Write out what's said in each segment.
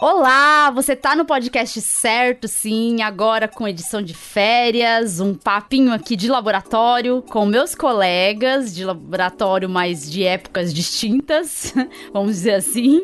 Olá, você tá no podcast certo, sim, agora com edição de férias, um papinho aqui de laboratório com meus colegas de laboratório, mas de épocas distintas, vamos dizer assim.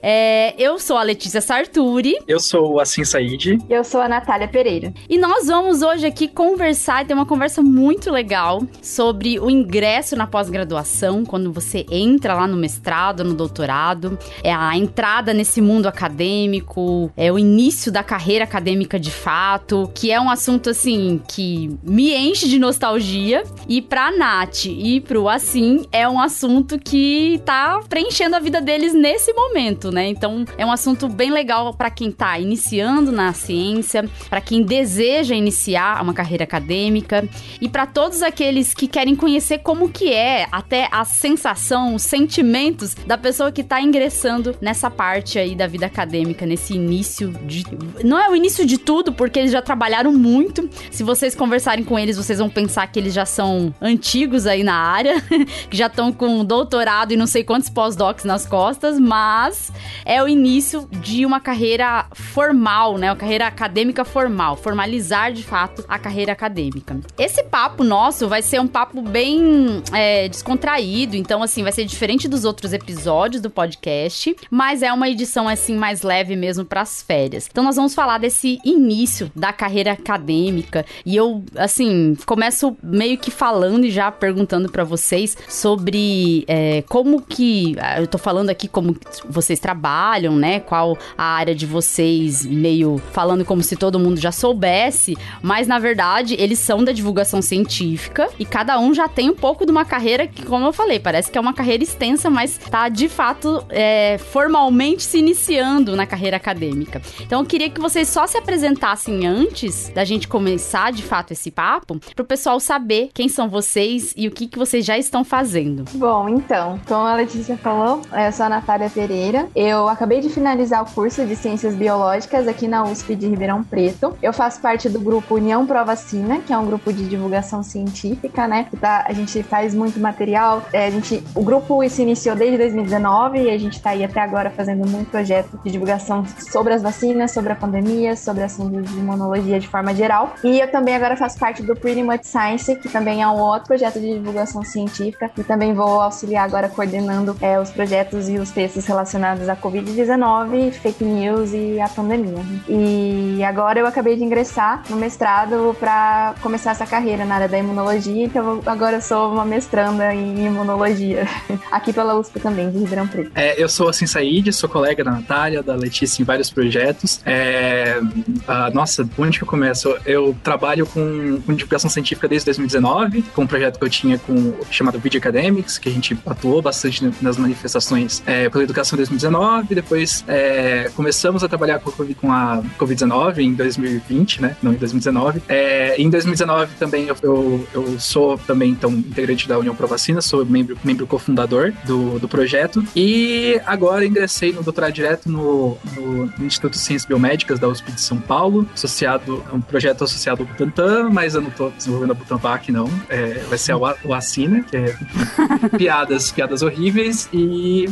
É, eu sou a Letícia Sarturi. Eu sou o Assim Said. Eu sou a Natália Pereira. E nós vamos hoje aqui conversar e ter uma conversa muito legal sobre o ingresso na pós-graduação, quando você entra lá no mestrado, no doutorado, é a entrada nesse mundo acadêmico acadêmico, é o início da carreira acadêmica de fato, que é um assunto assim que me enche de nostalgia e pra Nath e pro Assim é um assunto que tá preenchendo a vida deles nesse momento, né? Então é um assunto bem legal para quem tá iniciando na ciência, para quem deseja iniciar uma carreira acadêmica e para todos aqueles que querem conhecer como que é até a sensação, os sentimentos da pessoa que tá ingressando nessa parte aí da vida acadêmica acadêmica nesse início de. Não é o início de tudo, porque eles já trabalharam muito. Se vocês conversarem com eles, vocês vão pensar que eles já são antigos aí na área, que já estão com doutorado e não sei quantos pós-docs nas costas, mas é o início de uma carreira formal, né? Uma carreira acadêmica formal, formalizar de fato a carreira acadêmica. Esse papo nosso vai ser um papo bem é, descontraído, então, assim, vai ser diferente dos outros episódios do podcast, mas é uma edição, assim, mais mais leve mesmo para as férias. Então nós vamos falar desse início da carreira acadêmica e eu assim começo meio que falando e já perguntando para vocês sobre é, como que eu tô falando aqui como vocês trabalham, né? Qual a área de vocês, meio falando como se todo mundo já soubesse, mas na verdade eles são da divulgação científica e cada um já tem um pouco de uma carreira que, como eu falei, parece que é uma carreira extensa, mas tá de fato é, formalmente se iniciando na carreira acadêmica. Então eu queria que vocês só se apresentassem antes da gente começar de fato esse papo, para o pessoal saber quem são vocês e o que, que vocês já estão fazendo. Bom, então, como a Letícia falou, eu sou a Natália Pereira. Eu acabei de finalizar o curso de Ciências Biológicas aqui na USP de Ribeirão Preto. Eu faço parte do grupo União Pro Vacina, que é um grupo de divulgação científica, né? Tá, a gente faz muito material. É, a gente, o grupo se iniciou desde 2019 e a gente está aí até agora fazendo muito projeto divulgação sobre as vacinas, sobre a pandemia, sobre assuntos de imunologia de forma geral. E eu também agora faço parte do Pretty Much Science, que também é um outro projeto de divulgação científica, e também vou auxiliar agora coordenando é, os projetos e os textos relacionados à Covid-19, fake news e a pandemia. E agora eu acabei de ingressar no mestrado para começar essa carreira na área da imunologia, então agora eu sou uma mestranda em imunologia, aqui pela USP também, de Ribeirão Preto. É, eu sou assim Said, sou colega da Natália, da Letícia em vários projetos. É, a, nossa, onde que eu começo? Eu trabalho com, com, divulgação científica desde 2019, com um projeto que eu tinha com, chamado Video Academics, que a gente atuou bastante nas manifestações é, pela educação em 2019, depois é, começamos a trabalhar com, com a Covid-19 em 2020, né? Não em 2019. É, em 2019 também eu, eu, eu, sou também então integrante da União Pro Vacina, sou membro, membro cofundador do, do projeto e agora ingressei no doutorado direto no no, Instituto de Ciências Biomédicas da USP de São Paulo, associado a um projeto associado ao Butantan, mas eu não estou desenvolvendo a Butanvac, não. É, vai ser o, o Acina, que é piadas, piadas horríveis. E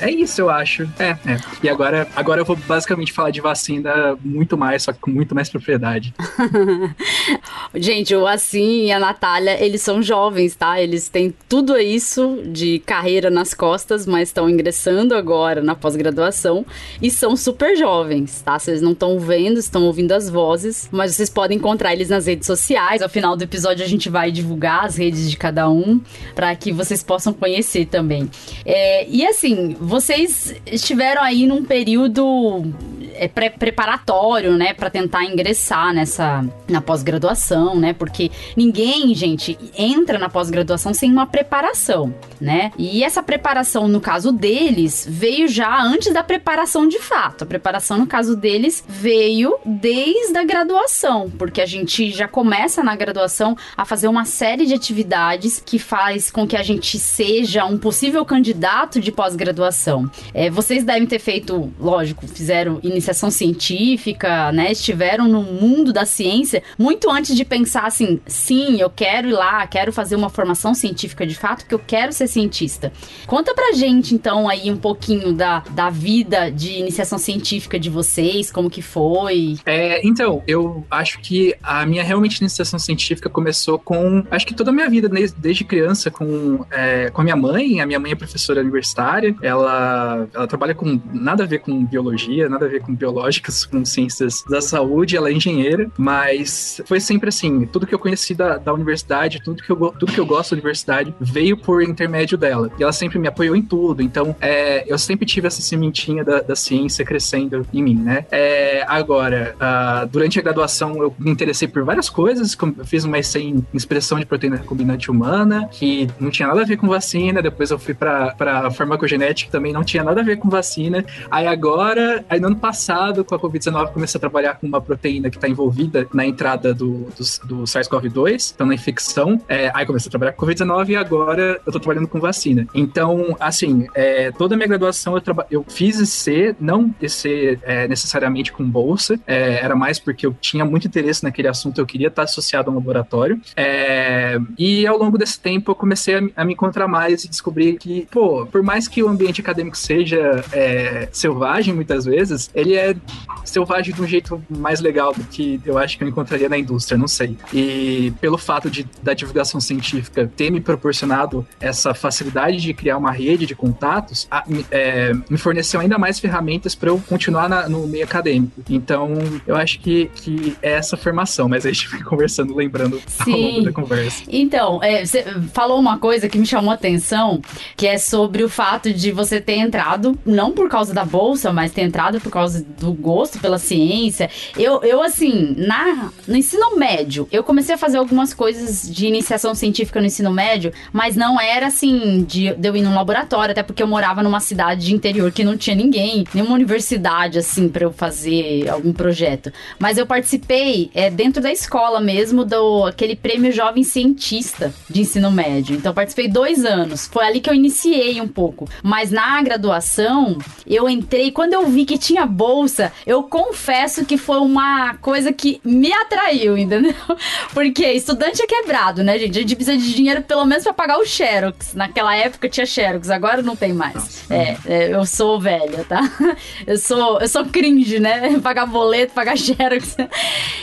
é isso, eu acho. É, é. E agora, agora eu vou basicamente falar de vacina muito mais, só que com muito mais propriedade. Gente, o Assim e a Natália, eles são jovens, tá? Eles têm tudo isso de carreira nas costas, mas estão ingressando agora na pós-graduação e são super jovens, tá? Vocês não estão vendo, estão ouvindo as vozes, mas vocês podem encontrar eles nas redes sociais. Ao final do episódio a gente vai divulgar as redes de cada um para que vocês possam conhecer também. É, e assim, vocês estiveram aí num período é, pré preparatório, né, para tentar ingressar nessa na pós-graduação, né? Porque ninguém, gente, entra na pós-graduação sem uma preparação, né? E essa preparação, no caso deles, veio já antes da preparação de fato. A preparação, no caso deles, veio desde a graduação, porque a gente já começa na graduação a fazer uma série de atividades que faz com que a gente seja um possível candidato de pós-graduação. É, vocês devem ter feito, lógico, fizeram iniciação científica, né? Estiveram no mundo da ciência muito antes de pensar assim, sim, eu quero ir lá, quero fazer uma formação científica de fato, que eu quero ser cientista. Conta pra gente, então, aí um pouquinho da, da vida de iniciação científica de vocês, como que foi. É, então, eu acho que a minha realmente iniciação científica começou com, acho que toda a minha vida, desde, desde criança, com, é, com a minha mãe. A minha mãe é professora universitária, ela, ela trabalha com nada a ver com biologia, nada a ver com biológicas, com ciências da saúde, ela é engenheira, mas foi sempre assim, tudo que eu conheci da, da universidade, tudo que, eu, tudo que eu gosto da universidade veio por intermédio dela. E ela sempre me apoiou em tudo, então é, eu sempre tive essa sementinha da, da ciência crescendo em mim, né? É, agora, uh, durante a graduação eu me interessei por várias coisas, eu fiz uma essay em expressão de proteína recombinante humana, que não tinha nada a ver com vacina, depois eu fui para farmacogenética, que também não tinha nada a ver com vacina. Aí agora, aí no ano passado, com a Covid-19, comecei a trabalhar com uma proteína que está envolvida na entrada do, do, do SARS-CoV-2, então na infecção. É, aí comecei a trabalhar com Covid-19 e agora eu tô trabalhando com vacina. Então, assim, é, toda a minha graduação eu, eu fiz IC, não IC é, necessariamente com bolsa, é, era mais porque eu tinha muito interesse naquele assunto, eu queria estar associado a um laboratório. É, e ao longo desse tempo eu comecei a, a, me encontrar mais e descobrir que, pô, por mais que o ambiente acadêmico seja é, selvagem muitas vezes, ele é selvagem de um jeito mais legal do que eu acho que eu encontraria na indústria, não sei. E pelo fato de da divulgação científica ter me proporcionado essa facilidade de criar uma rede de contatos, a, é, me forneceu ainda mais ferramentas para eu continuar na, no meio acadêmico. Então, eu acho que, que é essa formação, mas a gente vai conversando, lembrando Sim. ao longo da conversa. Então, é, você falou uma coisa que me chamou a atenção, que é sobre o fato de você ter entrado, não por causa da bolsa, mas ter entrado por causa do gosto pela ciência. Eu, eu assim, na, no ensino médio, eu comecei a fazer algumas coisas de iniciação científica no ensino médio, mas não era assim, de, de eu ir num laboratório, até porque eu morava numa cidade de interior que não tinha ninguém, nenhuma universidade, assim, para eu fazer algum projeto. Mas eu participei é, dentro da escola mesmo do aquele prêmio Jovem Cientista de ensino médio. Então, participei dois anos. Foi ali que eu iniciei um pouco. Mas na graduação, eu entrei. Quando eu vi que tinha bolsa, eu confesso que foi uma coisa que me atraiu, entendeu? Porque estudante é quebrado, né, gente? A gente precisa de dinheiro pelo menos para pagar o Xerox. Naquela época tinha Xerox, agora não tem mais. É, é, eu sou velha, tá? Eu sou, eu sou cringe, né? Pagar boleto, pagar Xerox.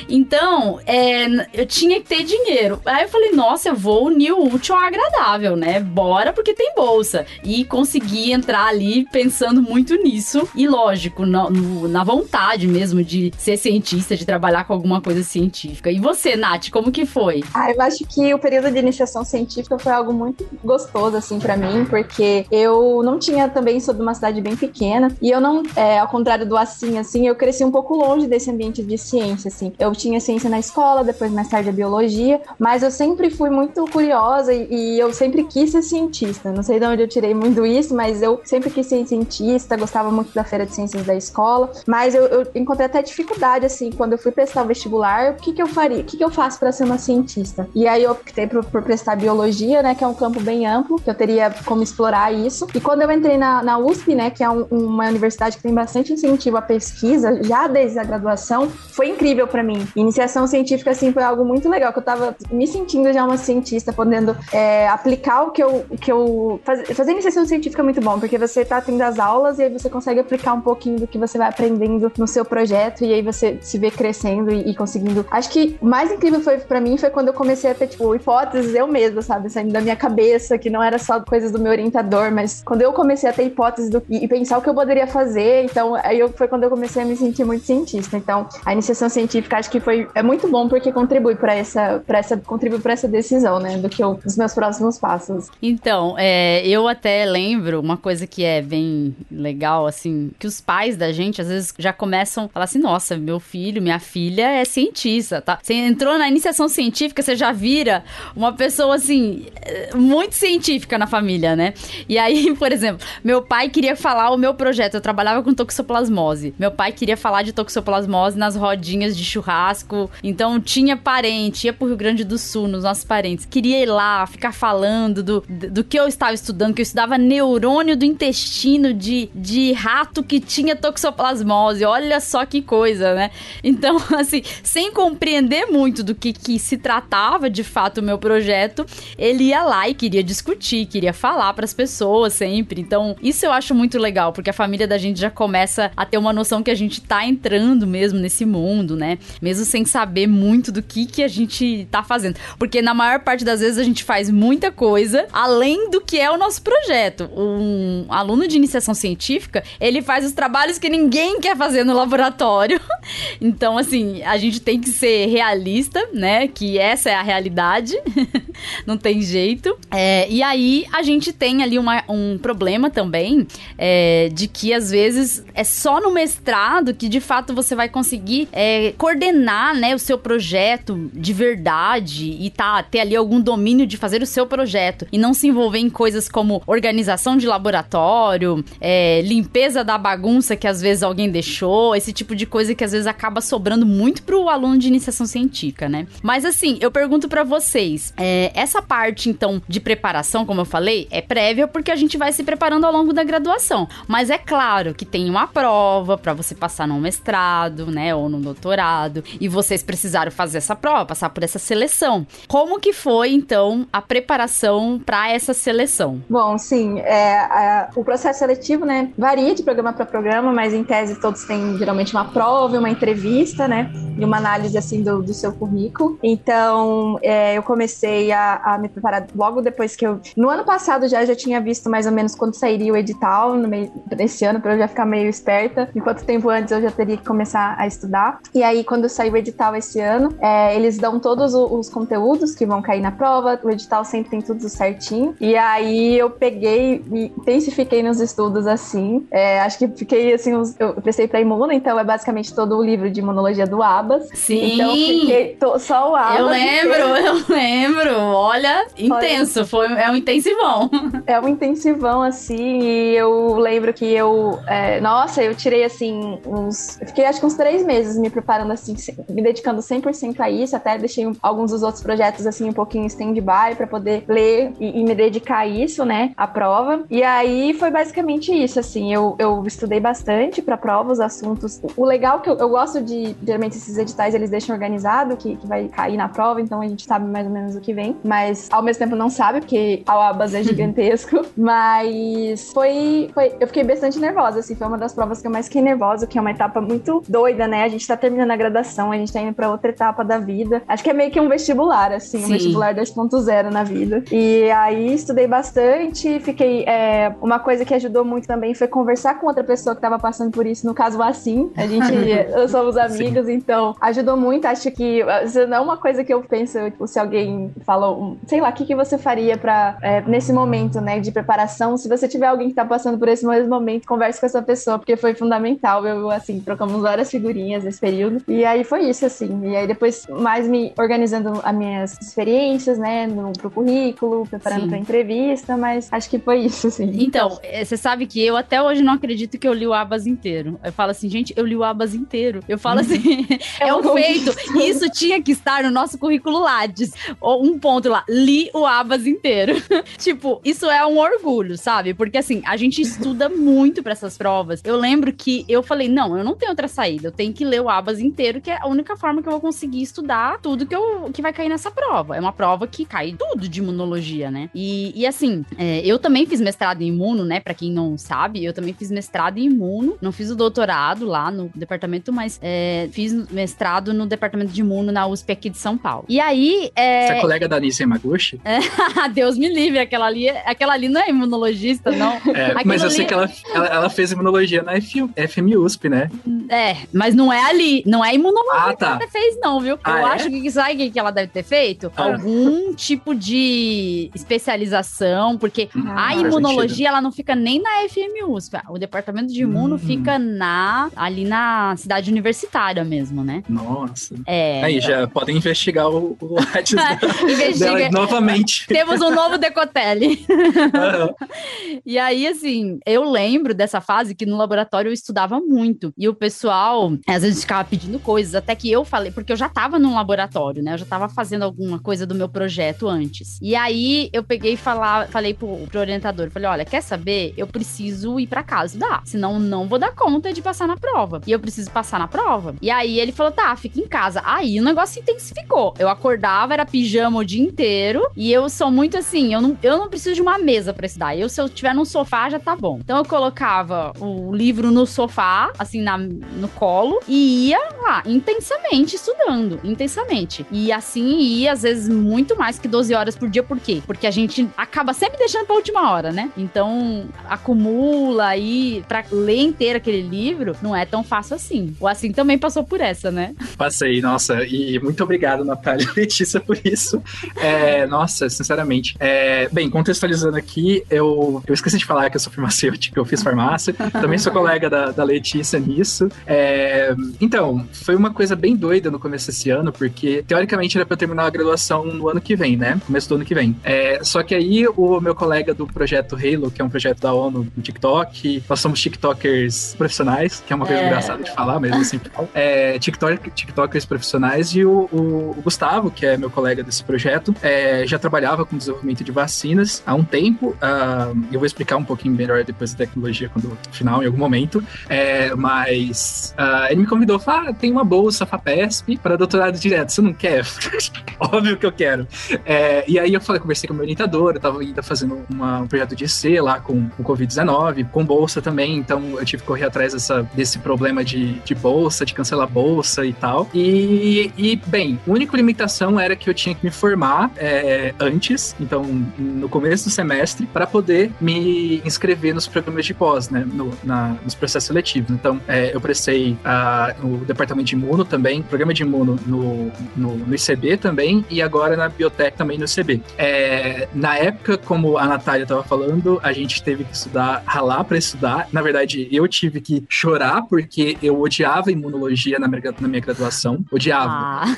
Então, é, eu tinha que ter dinheiro. Aí eu falei, nossa, eu vou unir o útil ao agradável, né? Bora, porque tem bolsa. E consegui entrar ali pensando muito nisso. E lógico, na, na vontade mesmo de ser cientista, de trabalhar com alguma coisa científica. E você, Nath, como que foi? Ah, eu acho que o período de iniciação científica foi algo muito gostoso, assim, para mim, porque eu não tinha também, sou de uma cidade bem pequena, e eu não, é, ao contrário do assim, assim, eu cresci um pouco longe desse ambiente de ciência, assim. Eu tinha ciência na escola, depois mais tarde a biologia, mas eu sempre fui muito curiosa e, e eu sempre quis ser cientista. Não sei de onde eu tirei muito isso, mas eu sempre quis ser cientista, gostava muito da feira de ciências da escola, mas eu, eu encontrei até dificuldade, assim, quando eu fui prestar o vestibular, o que que eu faria? O que que eu faço para ser uma cientista? E aí eu optei por, por prestar biologia, né, que é um campo bem amplo, que eu teria como explorar isso. E quando eu entrei na, na USP, né, que é um, uma universidade que tem bastante incentivo à pesquisa, já desde a graduação, foi incrível para mim. Iniciação científica, assim, foi algo muito legal, que eu tava me sentindo já uma cientista, podendo é, aplicar o que eu. Que eu faz, fazer iniciação científica é muito bom, porque você tá tendo as aulas e aí você consegue aplicar um pouquinho do que você vai aprendendo no seu projeto e aí você se vê crescendo e, e conseguindo. Acho que mais incrível foi para mim foi quando eu comecei a ter, tipo, hipóteses eu mesma, sabe? Saindo da minha cabeça, que não era só coisas do meu orientador, mas quando eu comecei a ter hipóteses do, e, e pensar o que eu poderia fazer, então aí eu, foi quando eu comecei a me sentir muito cientista. Então, a iniciação científica acho que foi é muito bom porque contribui para essa para essa contribui para essa decisão, né, do que eu, dos meus próximos passos. Então, é, eu até lembro uma coisa que é bem legal assim, que os pais da gente às vezes já começam a falar assim: "Nossa, meu filho, minha filha é cientista", tá? Você entrou na iniciação científica, você já vira uma pessoa assim muito científica na família, né? E aí, por exemplo, meu pai queria falar o meu projeto, eu trabalhava com toxoplasmose. Meu pai queria falar de toxoplasmose nas rodinhas de churrasco então tinha parente, ia pro Rio Grande do Sul, nos nossos parentes. Queria ir lá, ficar falando do, do que eu estava estudando, que eu estudava neurônio do intestino de, de rato que tinha toxoplasmose. Olha só que coisa, né? Então, assim, sem compreender muito do que, que se tratava de fato o meu projeto, ele ia lá e queria discutir, queria falar para as pessoas sempre. Então, isso eu acho muito legal, porque a família da gente já começa a ter uma noção que a gente tá entrando mesmo nesse mundo, né? Mesmo sem saber muito do que que a gente tá fazendo. Porque na maior parte das vezes a gente faz muita coisa além do que é o nosso projeto. Um aluno de iniciação científica, ele faz os trabalhos que ninguém quer fazer no laboratório. Então, assim, a gente tem que ser realista, né? Que essa é a realidade. Não tem jeito. É, e aí a gente tem ali uma, um problema também é, de que às vezes é só no mestrado que de fato você vai conseguir é, coordenar né, o seu projeto de verdade e tá, ter ali algum domínio de fazer o seu projeto e não se envolver em coisas como organização de laboratório, é, limpeza da bagunça que às vezes alguém deixou, esse tipo de coisa que às vezes acaba sobrando muito pro aluno de iniciação científica, né? Mas assim, eu pergunto para vocês, é, essa parte então de preparação, como eu falei, é prévia porque a gente vai se preparando ao longo da graduação. Mas é claro que tem uma prova para você passar no mestrado, né, ou no doutorado, e vocês precisaram fazer essa prova, passar por essa seleção. Como que foi então a preparação para essa seleção? Bom, sim, é, o processo seletivo, né, varia de programa para programa, mas em tese todos têm geralmente uma prova, uma entrevista, né, e uma análise assim do, do seu currículo. Então, é, eu comecei a, a, me preparar logo depois que eu. No ano passado já já tinha visto mais ou menos quando sairia o edital, no meio desse ano, para eu já ficar meio esperta. Enquanto tempo antes eu já teria que começar a estudar. E aí, quando saiu o edital esse ano, é, eles dão todos os, os conteúdos que vão cair na prova. O edital sempre tem tudo certinho. E aí eu peguei e intensifiquei nos estudos assim. É, acho que fiquei assim, eu prestei para imuno, então é basicamente todo o livro de imunologia do Abas. Sim. Então fiquei to, só o Abas. Eu lembro, eu lembro. Olha, intenso, foi, é um intensivão. É um intensivão, assim, e eu lembro que eu, é, nossa, eu tirei, assim, uns, fiquei acho que uns três meses me preparando, assim, me dedicando 100% a isso, até deixei alguns dos outros projetos, assim, um pouquinho stand-by para poder ler e, e, me dedicar a isso, né, a prova. E aí foi basicamente isso, assim, eu, eu estudei bastante pra prova, os assuntos. O legal que eu, eu gosto de, geralmente esses editais, eles deixam organizado, que, que vai cair na prova, então a gente sabe mais ou menos o que vem, mas ao mesmo tempo não sabe, porque a Abas é gigantesco, mas foi, foi, eu fiquei bastante nervosa, assim, foi uma das provas que eu mais fiquei nervosa, que é uma etapa muito doida, né, a gente tá terminando a graduação, a gente tá indo pra outra etapa da vida, acho que é meio que um vestibular, assim, Sim. um vestibular 2.0 na vida, e aí estudei bastante, fiquei, é, uma coisa que ajudou muito também foi conversar com outra pessoa que tava passando por isso, no caso assim, a gente, somos amigos, Sim. então ajudou muito, acho que, não é uma coisa que eu penso, tipo, se alguém falou, sei lá, o que, que você faria para é, nesse momento, né, de preparação, se você tiver alguém que tá passando por esse mesmo momento, converse com essa pessoa, porque foi fundamental, eu, assim, trocamos várias figurinhas nesse período, e aí foi isso, assim, e aí depois mais me organizando as minhas experiências, né, no, pro currículo, preparando Sim. pra entrevista, mas acho que foi isso, assim. Então, é, você sabe que eu até hoje não acredito que eu li o Abas inteiro. Eu falo assim, gente, eu li o Abas inteiro. Eu falo uhum. assim, é, é um feito. Isso tinha que estar no nosso currículo Lattes. Um ponto lá, li o Abas inteiro. tipo, isso é um orgulho, sabe? Porque assim, a gente estuda muito para essas provas. Eu lembro que eu falei, não, eu não tenho outra saída. Eu tenho que ler o Abas inteiro, que é a única forma que eu vou conseguir estudar tudo que, eu, que vai cair nessa prova. É uma prova que cai tudo de imunologia, né? E, e assim, é, eu também fiz mestrado em imuno, né? Pra quem não sabe, eu também fiz mestrado em imuno. Não fiz o doutorado lá no departamento, mas é, fiz mestrado no departamento de imuno na USP aqui de São Paulo. E aí. É... Você é colega da Nice Yamaguchi? Deus me livre, aquela ali, aquela ali não é imunologista, não. É, mas eu ali... sei que ela, ela, ela, fez imunologia na F, FMUSP, né? É, mas não é ali, não é imunologia ah, tá. que ela fez, não, viu? Ah, eu é? acho que sabe o que ela deve ter feito? Ah. Algum tipo de especialização, porque hum, a imunologia ela não fica nem na FMUSP. O departamento de imuno hum. fica na ali na cidade universitária mesmo, né? Nossa. É. Aí já podem investigar o, o Investiga. novamente. Temos um novo Decotelli. Uhum. e aí, assim, eu lembro dessa fase que no laboratório eu estudava muito. E o, pessoal, às vezes ficava pedindo coisas, até que eu falei, porque eu já tava num laboratório, né? Eu já tava fazendo alguma coisa do meu projeto antes. E aí eu peguei e falar, falei pro, pro orientador, falei, olha, quer saber? Eu preciso ir para casa estudar, senão não vou dar conta de passar na prova. E eu preciso passar na prova. E aí ele falou, tá, fica em casa. Aí o negócio intensificou. Eu acordava, era pijama o dia inteiro, e eu sou muito assim, eu não, eu não preciso de uma mesa para estudar. Eu, se eu tiver num sofá, já tá bom. Então eu colocava o livro no sofá, assim, na, no colo, e ia lá, intensamente estudando, intensamente. E assim ia, às vezes, muito mais que 12 horas por dia, por quê? Porque a gente acaba sempre deixando pra última hora, né? Então, acumula aí, pra ler inteiro aquele livro, não é tão fácil assim. O Assim também passou por essa, né? Passei, nossa, e muito obrigado, Natália e Letícia, por isso. É, nossa, sinceramente. É, bem, contextualizando aqui, eu, eu esqueci de falar que eu sou farmacêutica, eu fiz farmácia, também sou colega da, da Letícia nisso. É, então, foi uma coisa bem doida no começo desse ano, porque teoricamente era pra eu terminar a graduação no ano que vem, né? Começo do ano que vem. É, só que aí o meu colega do projeto Halo, que é um projeto da ONU no TikTok, nós somos TikTokers profissionais, que é uma coisa é. engraçada de falar, mas assim, é, TikTok, TikTokers profissionais, e o, o, o, Gustavo, que é meu colega desse projeto, é, já trabalhava com desenvolvimento de vacinas há um tempo. Uh, eu vou explicar um pouquinho melhor depois da tecnologia quando final, em algum momento. É, mas uh, ele me convidou, falou: ah, tem uma bolsa FAPESP para doutorado direto, você não quer? Óbvio que eu quero. É, e aí eu falei, conversei com meu orientador, eu estava ainda fazendo uma, um projeto de IC lá com o Covid-19, com bolsa também, então eu tive que correr atrás dessa, desse problema de, de bolsa, de cancelar bolsa e tal. E, e bem, a única limitação era que eu tinha que me formar é, antes, então no começo do semestre, para poder me inscrever nos programas de pós, né, no, na, nos processos seletivos. Então, é, eu prestei uh, no departamento de imuno também, programa de imuno no, no, no, ICB também, e agora na biotech também no ICB. É, na época, como a Natália estava falando, a gente teve que estudar, ralar para estudar. Na verdade, eu tive que chorar porque eu odiava imunologia na minha, na minha graduação. Odiava. Ah.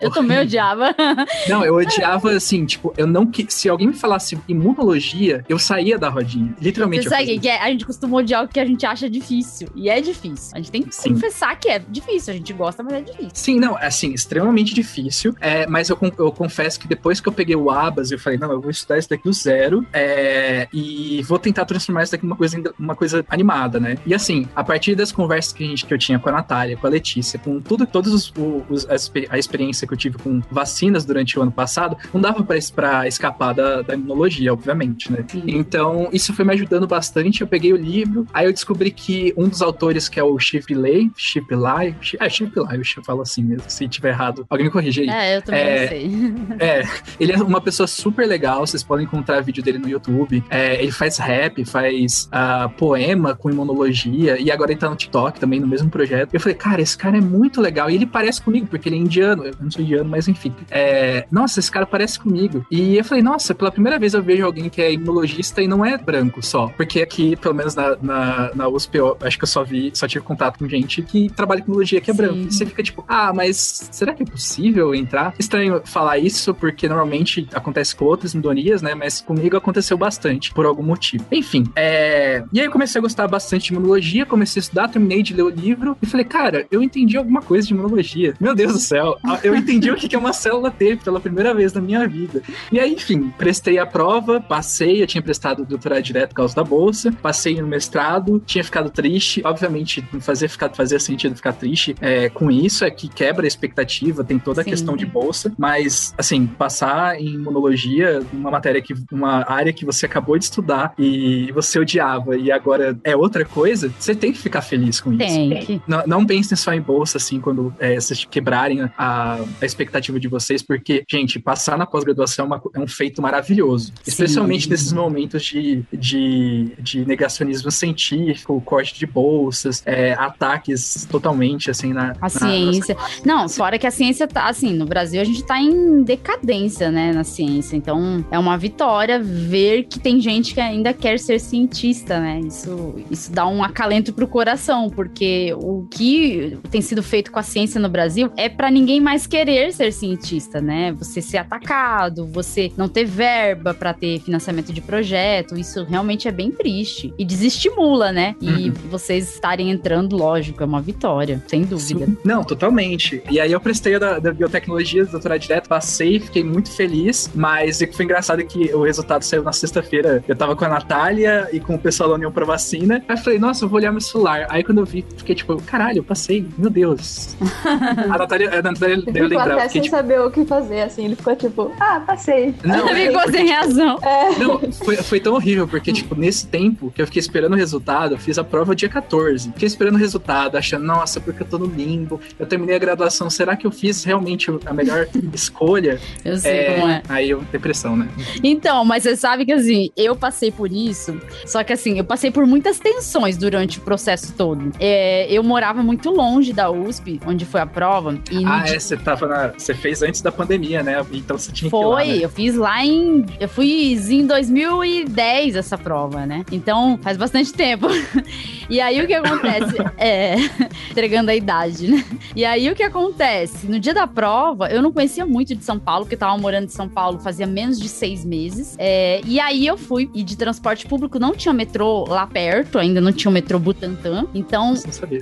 É, eu também odiava. Não, eu odiava assim, tipo, eu não que se alguém me falasse imunologia, eu saía da rodinha. Literalmente. Você que é? A gente costuma odiar o que a gente acha difícil. E é difícil. A gente tem que Sim. confessar que é difícil. A gente gosta, mas é difícil. Sim, não, é assim, extremamente difícil. É, mas eu, eu confesso que depois que eu peguei o Abas, eu falei, não, eu vou estudar isso daqui do zero é, e vou tentar transformar isso daqui numa coisa, uma coisa animada, né? E assim, a partir das conversas que, a gente, que eu tinha com a Natália, com a Letícia, com tudo, todos os, os a experiência que eu tive com vacinas durante o ano passado, não dava para escapar da, da, imunologia, obviamente, né? Sim. Então, isso foi me ajudando bastante. Eu peguei o livro, aí eu descobri que um dos autores, que é o Chip Lay, Chip Lai, é Chip Lai, eu falo assim mesmo, se tiver errado, alguém me corrige aí. É, eu também é, sei. É, ele é uma pessoa super legal, vocês podem encontrar vídeo dele no YouTube. É, ele faz rap, faz uh, poema com imunologia, e agora ele tá no TikTok também, no mesmo projeto. Eu falei, cara, esse cara é muito legal, e ele parece comigo, porque ele é indiano, eu não sou indiano, mas enfim. É, nossa, esse cara parece comigo. E eu falei, nossa, pela primeira vez eu vejo alguém que é imunologista e não é branco só. Porque aqui, pelo menos na, na, na USP, eu acho que eu só vi, só tive contato com gente que trabalha com imunologia que é branco. E você fica tipo, ah, mas será que é possível entrar? Estranho falar isso, porque normalmente acontece com outras mindonias, né? Mas comigo aconteceu bastante, por algum motivo. Enfim, é... e aí eu comecei a gostar bastante de imunologia, comecei a estudar, terminei de ler o livro e falei, cara, eu entendi alguma coisa de imunologia. Meu Deus do céu, eu entendi o que é uma célula T pela primeira vez na minha vida. E aí, enfim, prestei a prova, passei, eu tinha prestado doutorado direto por causa da bolsa, passei no mestrado, tinha ficado triste, obviamente, não fazia, ficar, fazia sentido ficar triste é, com isso, é que quebra a expectativa, tem toda a Sim. questão de bolsa, mas, assim, passar em imunologia, uma matéria que, uma área que você acabou de estudar e você odiava e agora é outra coisa, você tem que ficar feliz com tem isso. Que... Não, não pensem só em bolsa, assim, quando é, vocês quebrarem a, a expectativa de vocês, porque, gente, passar na pós-graduação é, é, um feito maravilhoso, Sim. especialmente nesses momentos de, de, de negacionismo científico, corte de bolsas, é, ataques totalmente, assim, na... A na, ciência. Não, fora que a ciência tá, assim, no Brasil a gente tá em decadência, né, na ciência. Então, é uma vitória ver que tem gente que ainda quer ser cientista, né? Isso, isso dá um acalento pro coração, porque o que tem sido feito com a ciência no Brasil é para ninguém mais querer ser cientista, né? Você ser atacado, você não ter verba para ter financiamento de projeto, isso realmente é bem triste e desestimula, né? E uhum. vocês estarem entrando lógico, é uma vitória, sem dúvida. Sim. Não, totalmente. E aí eu prestei da, da biotecnologia, doutorado direto, passei, fiquei muito feliz, mas o que foi engraçado é que o resultado saiu na sexta-feira. Eu tava com a Natália e com o pessoal da União pra Vacina. Aí eu falei, nossa, eu vou olhar meu celular. Aí quando eu vi, fiquei tipo, caralho, eu passei, meu Deus. a Natália, a Natália ele deu lembrar. até sem tipo... saber o que fazer, assim, ele ficou tipo, ah, passei. Não, ficou é, sem razão. É. Não, foi, foi tão horrível, porque, tipo, nesse tempo que eu fiquei esperando o resultado, eu fiz a prova dia 14. Fiquei esperando o resultado, achando, nossa, porque eu tô no limbo, eu terminei a graduação, será que eu fiz realmente a melhor escolha? Eu sei é, como é. Aí eu, depressão, né? Então, mas você sabe que assim, eu passei por isso, só que assim, eu passei por muitas tensões durante o processo todo. É, eu morava muito longe da USP, onde foi a prova. ah, é, você tava na. Você fez antes da pandemia, né? Então você tinha foi, que lá, né? eu fiz lá em. Eu fui em 2010 essa prova, né? Então, faz bastante tempo. E aí o que acontece? é. Entregando a idade, né? E aí o que acontece? No dia da prova, eu não conhecia muito de São Paulo, porque eu tava morando em São Paulo fazia menos de seis meses. É, e aí eu fui, e de transporte público não tinha metrô lá perto, ainda não tinha o metrô Butantã. Então,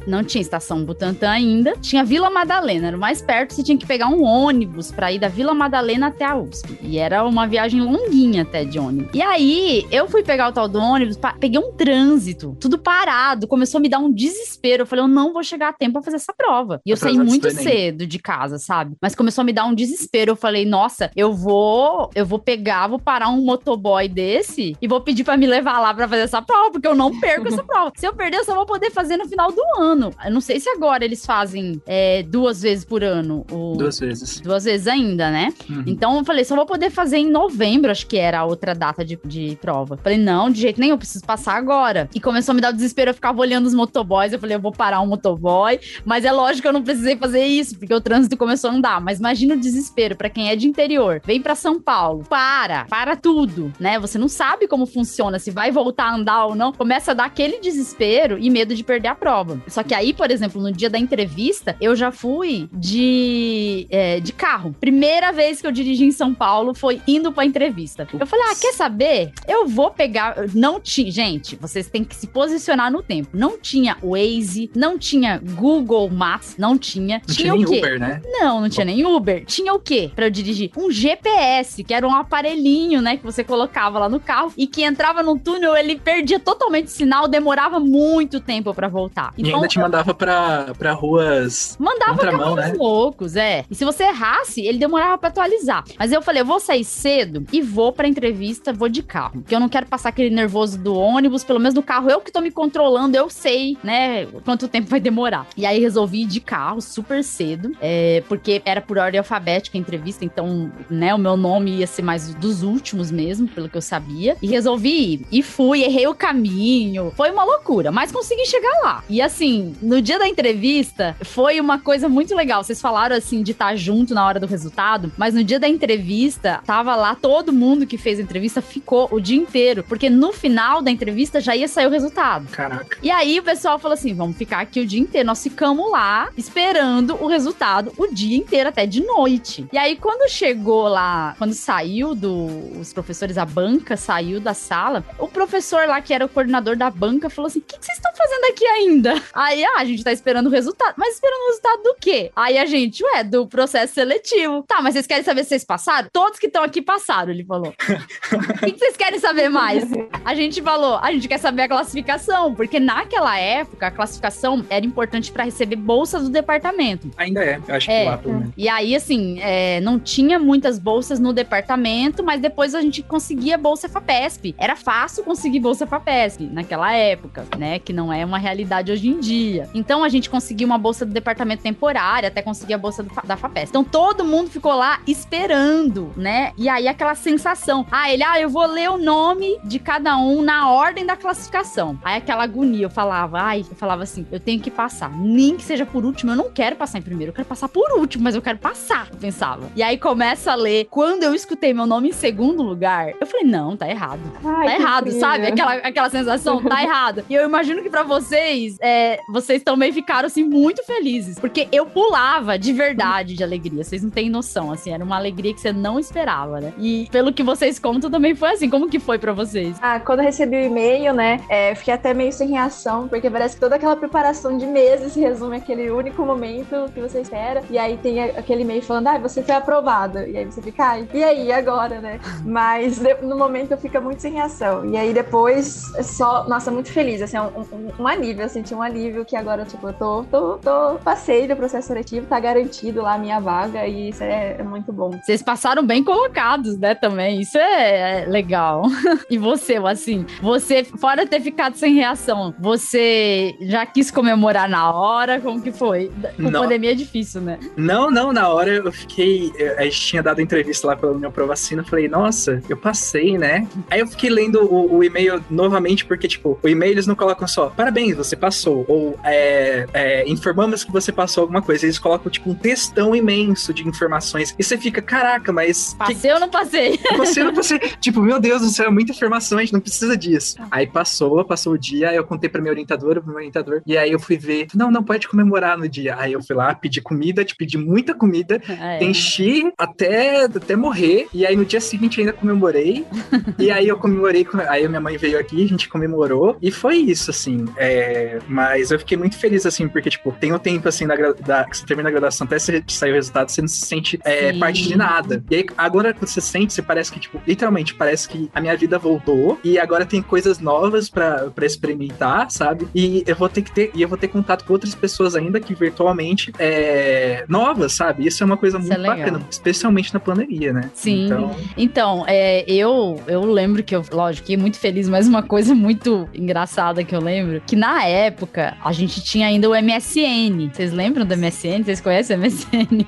não tinha estação Butantã ainda. Tinha Vila Madalena, era o mais perto, você tinha que pegar um ônibus pra ir da Vila Madalena até a USP. E era uma viagem longuinha até de ônibus. E aí, eu fui pegar o tal do ônibus, peguei um trânsito, tudo parado, começou a me dar um desespero. Eu falei, eu não vou chegar a tempo pra fazer essa prova. E eu saí muito cedo de casa, sabe? Mas começou a me dar um desespero. Eu falei, nossa, eu vou, eu vou pegar, vou parar um motoboy desse e vou pedir para me levar lá para fazer essa prova, porque eu não perco essa prova. Se eu perder, eu só vou poder fazer no final do ano. Eu não sei se agora eles fazem é, duas vezes por ano. O... Duas vezes. Duas vezes ainda, né? Uhum. Então eu falei, só vou poder fazer em novembro, acho que era a outra data de, de prova. Falei, não, de jeito nenhum, eu preciso passar agora. E começou a me dar desespero, eu ficava olhando os motoboys. Eu falei, eu vou parar um motoboy. Mas é lógico que eu não precisei fazer isso, porque o trânsito começou a andar. Mas imagina o desespero para quem é de interior. Vem para São Paulo, para, para tudo, né? Você não sabe como funciona, se vai voltar a andar ou não. Começa a dar aquele desespero e medo de perder a prova. Só que aí, por exemplo, no dia da entrevista, eu já fui de, é, de carro. Primeira vez que eu dirigi em São Paulo foi indo pra entrevista. Eu falei, ah, quer saber? Eu vou pegar. Não tinha. Gente, vocês têm que se posicionar no tempo. Não tinha Waze, não tinha Google Maps, não tinha. Não tinha, tinha quê? Uber, né? Não, não tinha nem Uber. Tinha o quê para eu dirigir? Um GPS, que era um aparelhinho, né, que você colocava lá no carro e que entrava no túnel, ele perdia totalmente o sinal, demorava muito tempo para voltar. E então, ainda te mandava pra, pra ruas. Mandava pra né? loucos, é. E se você errasse, ele demorava para atualizar. Mas eu falei, eu vou sair cedo e vou pra entrevista, vou de carro. Porque eu não quero passar aquele nervoso do ônibus, pelo menos no carro, eu que tô me controlando, eu sei, né, quanto tempo vai demorar. E aí resolvi ir de carro super cedo, é, porque era por ordem alfabética a entrevista, então, né, o meu nome ia ser mais dos últimos mesmo, pelo que eu sabia. E resolvi ir. E fui, errei o caminho. Foi uma loucura, mas consegui chegar lá. E assim, no dia da entrevista, foi uma coisa muito legal. Vocês falaram assim de estar junto na hora do resultado, mas no dia da entrevista, tava lá todo mundo que fez a entrevista ficou o dia inteiro, porque no final da entrevista já ia sair o resultado. Caraca. E aí o pessoal falou assim: vamos ficar aqui o dia inteiro. Nós ficamos lá esperando o resultado o dia inteiro, até de noite. E aí, quando chegou lá, quando saiu dos do, professores, a banca saiu da sala, o professor lá, que era o coordenador da banca, falou assim: o que, que vocês estão fazendo aqui ainda? Aí, ah, a gente tá esperando o resultado. Mas esperando o resultado do quê? Aí a gente, ué, do processo seletivo. Tá, mas vocês querem saber se vocês passaram? Todos que estão aqui passaram, ele falou. O que, que vocês querem saber mais? A gente falou, a gente quer saber a classificação, porque naquela época, a classificação era importante para receber bolsas do departamento. Ainda é, eu acho é. que lá, pelo E aí, assim, é, não tinha muitas bolsas no departamento, mas depois a gente conseguia bolsa FAPESP. Era fácil conseguir bolsa FAPESP naquela época, né? Que não é uma realidade hoje em dia. Então a gente conseguiu uma bolsa do departamento temporária, até conseguir a bolsa do, da FAPESP. Então todo mundo ficou lá esperando, né? E aí aquela sensação. Ah, ele, ah, eu vou ler o nome de cada um na ordem da classificação. Aí aquela agonia, eu falava, ai, eu falava assim, eu tenho que passar. Nem que seja por último, eu não quero passar em primeiro, eu quero passar por último, mas eu quero passar, eu pensava. E aí começa a ler. Quando eu escutei meu nome em segundo lugar, eu falei, não, tá errado. Ai, tá errado, incrível. sabe? Aquela, aquela sensação, tá errado. E eu imagino que para vocês, é, vocês também ficaram, assim, muito felizes. Porque eu pulava de verdade de alegria. Vocês não têm noção, assim, era uma alegria que você não esperava, né? E pelo que vocês contam, também foi assim. Como que foi para vocês? Ah, quando eu recebi o e-mail, né, é, fiquei até meio sem reação, porque parece toda aquela preparação de meses se resume aquele único momento que você espera. E aí tem aquele e-mail falando, ah, você foi aprovado. E aí você fica, ai, e aí, agora, né? Mas no momento fica muito sem reação. E aí depois é só, nossa, muito feliz, assim, é um, um, um alívio, eu senti um alívio que agora, tipo, eu tô, tô, tô passei do processo seletivo, tá garantido lá a minha vaga e isso é, é muito bom. Vocês passaram bem colocados, né, também. Isso é, é legal. e você, assim, você, fora ter ficado sem reação, você já quis comemorar na hora? Como que foi? Com não. pandemia é difícil, né? Não, não, na hora eu fiquei. A gente tinha dado entrevista lá pela União Pro Vacina, falei, nossa, eu passei, né? Aí eu fiquei lendo o, o e-mail novamente, porque, tipo, o e-mail eles não colocam só, parabéns, você passou, ou é, é, informamos que você passou alguma coisa. Eles colocam, tipo, um textão imenso de informações. E você fica, caraca, mas. Passei que... ou não passei? Passei ou não passei? tipo, meu Deus do céu, é muita informação, a gente não precisa disso. Aí passou, passou o dia, eu contei pra minha orientadora, pro meu orientador, e aí eu fui ver, não, não pode comemorar no dia. Aí eu fui lá, pedi comida, te pedi muita comida, ah, é. enchi até, até morrer, e aí no dia seguinte ainda comemorei, e aí eu comemorei, aí minha mãe veio aqui, a gente comemorou, e foi isso, assim. É... Mas eu fiquei muito feliz, assim, porque, tipo, tem o um tempo, assim, da, da, que você termina a graduação até sair o resultado, você não se sente é, parte de nada. E aí, agora que você sente, você parece que, tipo, literalmente, parece que a minha vida voltou, e agora tem coisas novas para experimentar, sabe? E eu vou ter que ter, e eu vou ter contato com outras pessoas ainda que virtualmente é, novas, sabe? Isso é uma coisa Isso muito é bacana, especialmente na pandemia, né? Sim. Então, então é, eu, eu lembro que eu, lógico, fiquei muito feliz, mas uma coisa muito engraçada que eu lembro, que na época a gente tinha ainda o MSN. Vocês lembram do MSN? Vocês conhecem o MSN?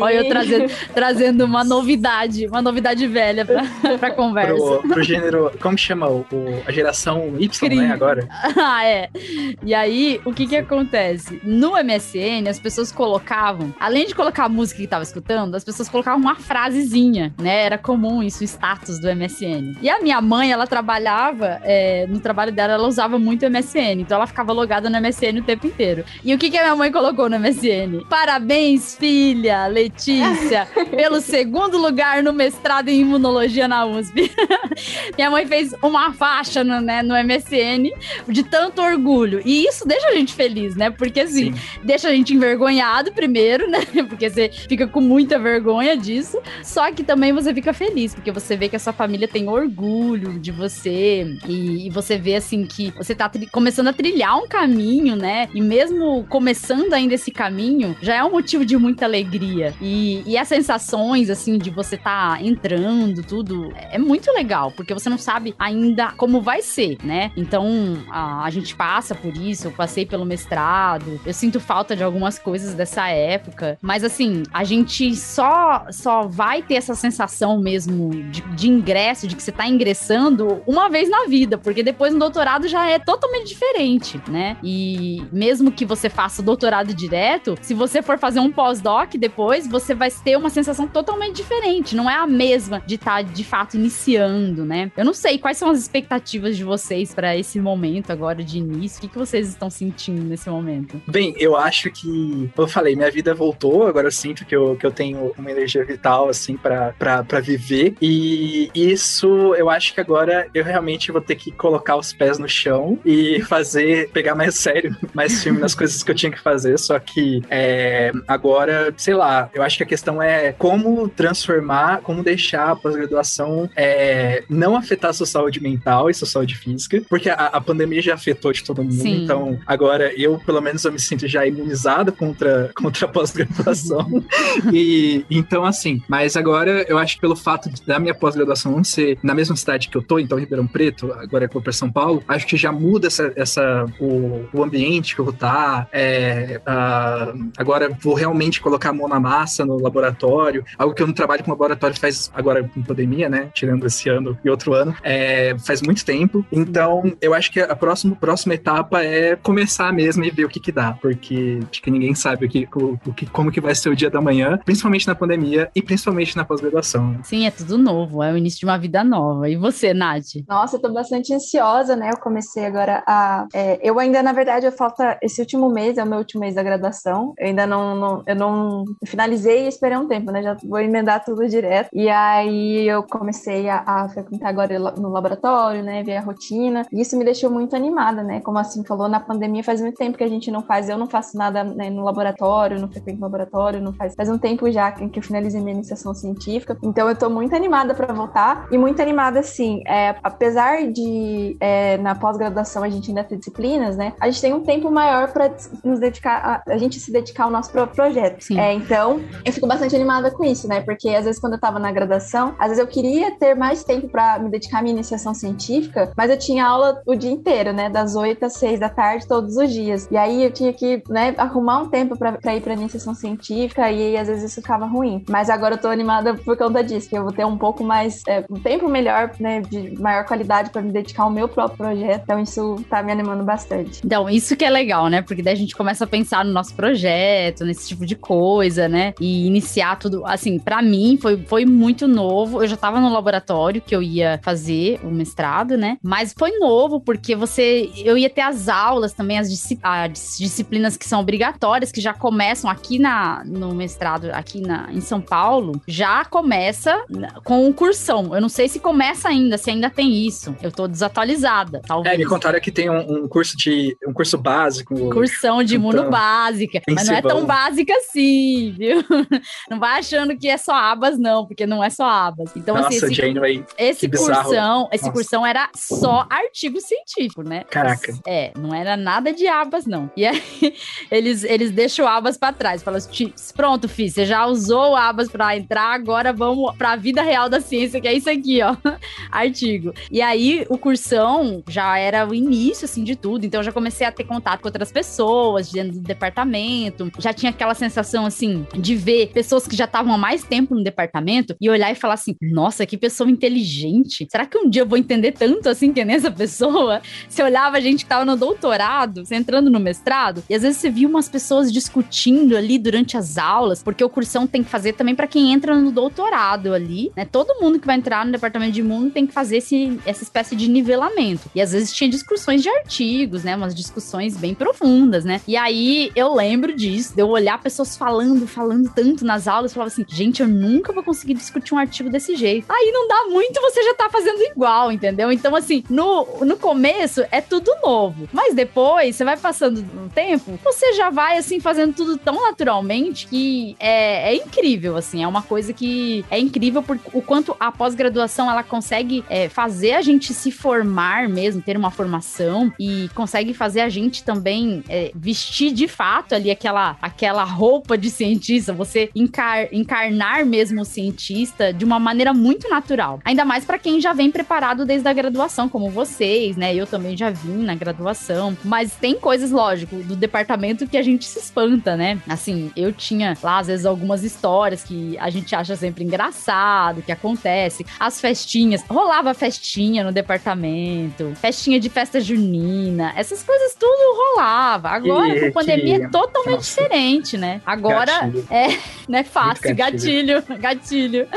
Olha, eu trazendo, trazendo uma novidade, uma novidade velha pra, pra conversa. Pro, pro gênero, como chama? O, a geração Y, né, agora? ah, é. E aí, o que que acontece? No MSN, as pessoas colocavam, além de colocar a música que tava escutando, as pessoas colocavam uma frasezinha, né? Era comum isso, o status do MSN. E a minha mãe, ela trabalhava, é, no trabalho dela, ela usava muito o MSN, então ela ficava logada no MSN o tempo inteiro. E o que que a minha mãe colocou no MSN? Parabéns, filha Letícia, pelo segundo lugar no mestrado em imunologia na USP. minha mãe fez uma faixa no, né, no MSN de tanto orgulho. E isso deixa a gente feliz, né? Porque assim, Sim. deixa a gente envergonhado primeiro, né? Porque você fica com muita vergonha disso. Só que também você fica feliz, porque você vê que a sua família tem orgulho de você. E, e você vê assim que você tá começando a trilhar um caminho, né? E mesmo começando ainda esse caminho, já é um motivo de muita alegria. E, e as sensações, assim, de você tá entrando, tudo, é muito legal, porque você não sabe ainda como vai ser, né? Então, a, a gente passa por isso, eu passei pelo mestrado, eu sinto falta de algumas coisas dessa época, mas assim, a gente só, só vai ter essa sensação mesmo de, de ingresso, de que você tá ingressando uma vez na vida, porque depois no doutorado já é totalmente diferente, né? E mesmo que você faça o doutorado direto, se você for fazer um pós-doc depois, você vai ter uma sensação totalmente diferente, não é a mesma de estar tá, de fato iniciando, né? Eu não sei quais são as expectativas de vocês para esse momento agora de início, o que, vocês estão sentindo nesse momento? Bem, eu acho que, eu falei, minha vida voltou, agora eu sinto que eu, que eu tenho uma energia vital, assim, para viver, e isso eu acho que agora eu realmente vou ter que colocar os pés no chão e fazer, pegar mais sério, mais firme nas coisas que eu tinha que fazer, só que é, agora, sei lá, eu acho que a questão é como transformar, como deixar a pós-graduação é, não afetar a sua saúde mental e sua saúde física, porque a, a pandemia já afetou de todo mundo, Sim. então agora eu, pelo menos, eu me sinto já imunizado contra, contra a pós-graduação. e então, assim, mas agora eu acho que pelo fato de, da minha pós-graduação não ser na mesma cidade que eu tô, então Ribeirão Preto, agora que eu vou para São Paulo, acho que já muda essa, essa o, o ambiente que eu vou estar. Tá, é, agora vou realmente colocar a mão na massa no laboratório, algo que eu não trabalho com laboratório faz agora com pandemia, né? Tirando esse ano e outro ano, é, faz muito tempo. Então, eu acho que a próxima, próxima etapa é começar mesmo e ver o que que dá, porque acho que ninguém sabe o que, o, o que, como que vai ser o dia da manhã, principalmente na pandemia e principalmente na pós-graduação. Sim, é tudo novo, é o início de uma vida nova. E você, Nath? Nossa, eu tô bastante ansiosa, né? Eu comecei agora a. É, eu ainda, na verdade, eu falta. Esse último mês é o meu último mês da graduação. Eu ainda não. não eu não finalizei e esperei um tempo, né? Já vou emendar tudo direto. E aí eu comecei a, a frequentar agora no laboratório, né? Ver a rotina. E isso me deixou muito animada, né? Como assim falou, na pandemia faz muito tempo que a gente não faz, eu não faço nada né, no laboratório, não frequento laboratório, não faz, faz um tempo já que eu finalizei minha iniciação científica, então eu tô muito animada para voltar e muito animada assim, é, apesar de é, na pós-graduação a gente ainda ter disciplinas, né, a gente tem um tempo maior para nos dedicar, a, a, gente se dedicar ao nosso próprio projeto. É, então, eu fico bastante animada com isso, né, porque às vezes quando eu tava na graduação, às vezes eu queria ter mais tempo para me dedicar à minha iniciação científica, mas eu tinha aula o dia inteiro, né, das 8 às 6 da tarde, todos os dias. E aí eu tinha que, né, arrumar um tempo para ir para iniciação científica e às vezes isso ficava ruim. Mas agora eu tô animada por conta disso, que eu vou ter um pouco mais, é, um tempo melhor, né, de maior qualidade para me dedicar ao meu próprio projeto. Então isso tá me animando bastante. Então, isso que é legal, né? Porque daí a gente começa a pensar no nosso projeto, nesse tipo de coisa, né? E iniciar tudo, assim, para mim foi, foi muito novo. Eu já tava no laboratório que eu ia fazer o mestrado, né? Mas foi novo porque você eu ia ter as aulas também, as, as disciplinas que são obrigatórias, que já começam aqui na, no mestrado, aqui na, em São Paulo, já começa com um cursão. Eu não sei se começa ainda, se ainda tem isso. Eu tô desatualizada, talvez. É, me contaram que tem um, um curso de um curso básico. Cursão de imuno básica, mas não é tão básica assim, viu? Não vai achando que é só abas não, porque não é só abas. Então Nossa, assim, esse, Janeway, esse cursão, esse Nossa. cursão era só artigo científico, né? Caraca. É, não era nada de abas não. E aí eles eles deixam abas para trás, falam assim, pronto, filho, você já usou abas para entrar, agora vamos para a vida real da ciência, que é isso aqui, ó, artigo. E aí o cursão já era o início assim de tudo, então eu já comecei a ter contato com outras pessoas dentro do departamento, já tinha aquela sensação assim de ver pessoas que já estavam há mais tempo no departamento e olhar e falar assim: "Nossa, que pessoa inteligente. Será que um dia eu vou entender tanto assim que nem essa pessoa?" Você olhava a gente que tava no doutorado, você entrando no mestrado, e às vezes você via umas pessoas discutindo ali durante as aulas, porque o cursão tem que fazer também para quem entra no doutorado ali, né? Todo mundo que vai entrar no departamento de imuno tem que fazer esse, essa espécie de nivelamento. E às vezes tinha discussões de artigos, né? Umas discussões bem profundas, né? E aí eu lembro disso, de eu olhar pessoas falando, falando tanto nas aulas, eu falava assim, gente, eu nunca vou conseguir discutir um artigo desse jeito. Aí não dá muito, você já tá fazendo igual, entendeu? Então, assim, no, no começo é tudo novo. Mas depois, você vai passando um tempo, você já vai, assim, fazendo tudo tão naturalmente que é, é incrível, assim. É uma coisa que é incrível por o quanto a pós-graduação ela consegue é, fazer a gente se formar mesmo, ter uma formação e consegue fazer a gente também é, vestir de fato ali aquela, aquela roupa de cientista, você encar, encarnar mesmo o cientista de uma maneira muito natural. Ainda mais para quem já vem preparado desde a graduação, como vocês, né? Eu também já vim na graduação. Mas tem coisas, lógico, do departamento que a gente se espanta, né? Assim, eu tinha lá, às vezes, algumas histórias que a gente acha sempre engraçado, que acontece. As festinhas, rolava festinha no departamento, festinha de festa junina, essas coisas tudo rolava. Agora, com a pandemia, é totalmente Nossa. diferente, né? Agora gatilho. é, não é fácil, gatilho. gatilho, gatilho.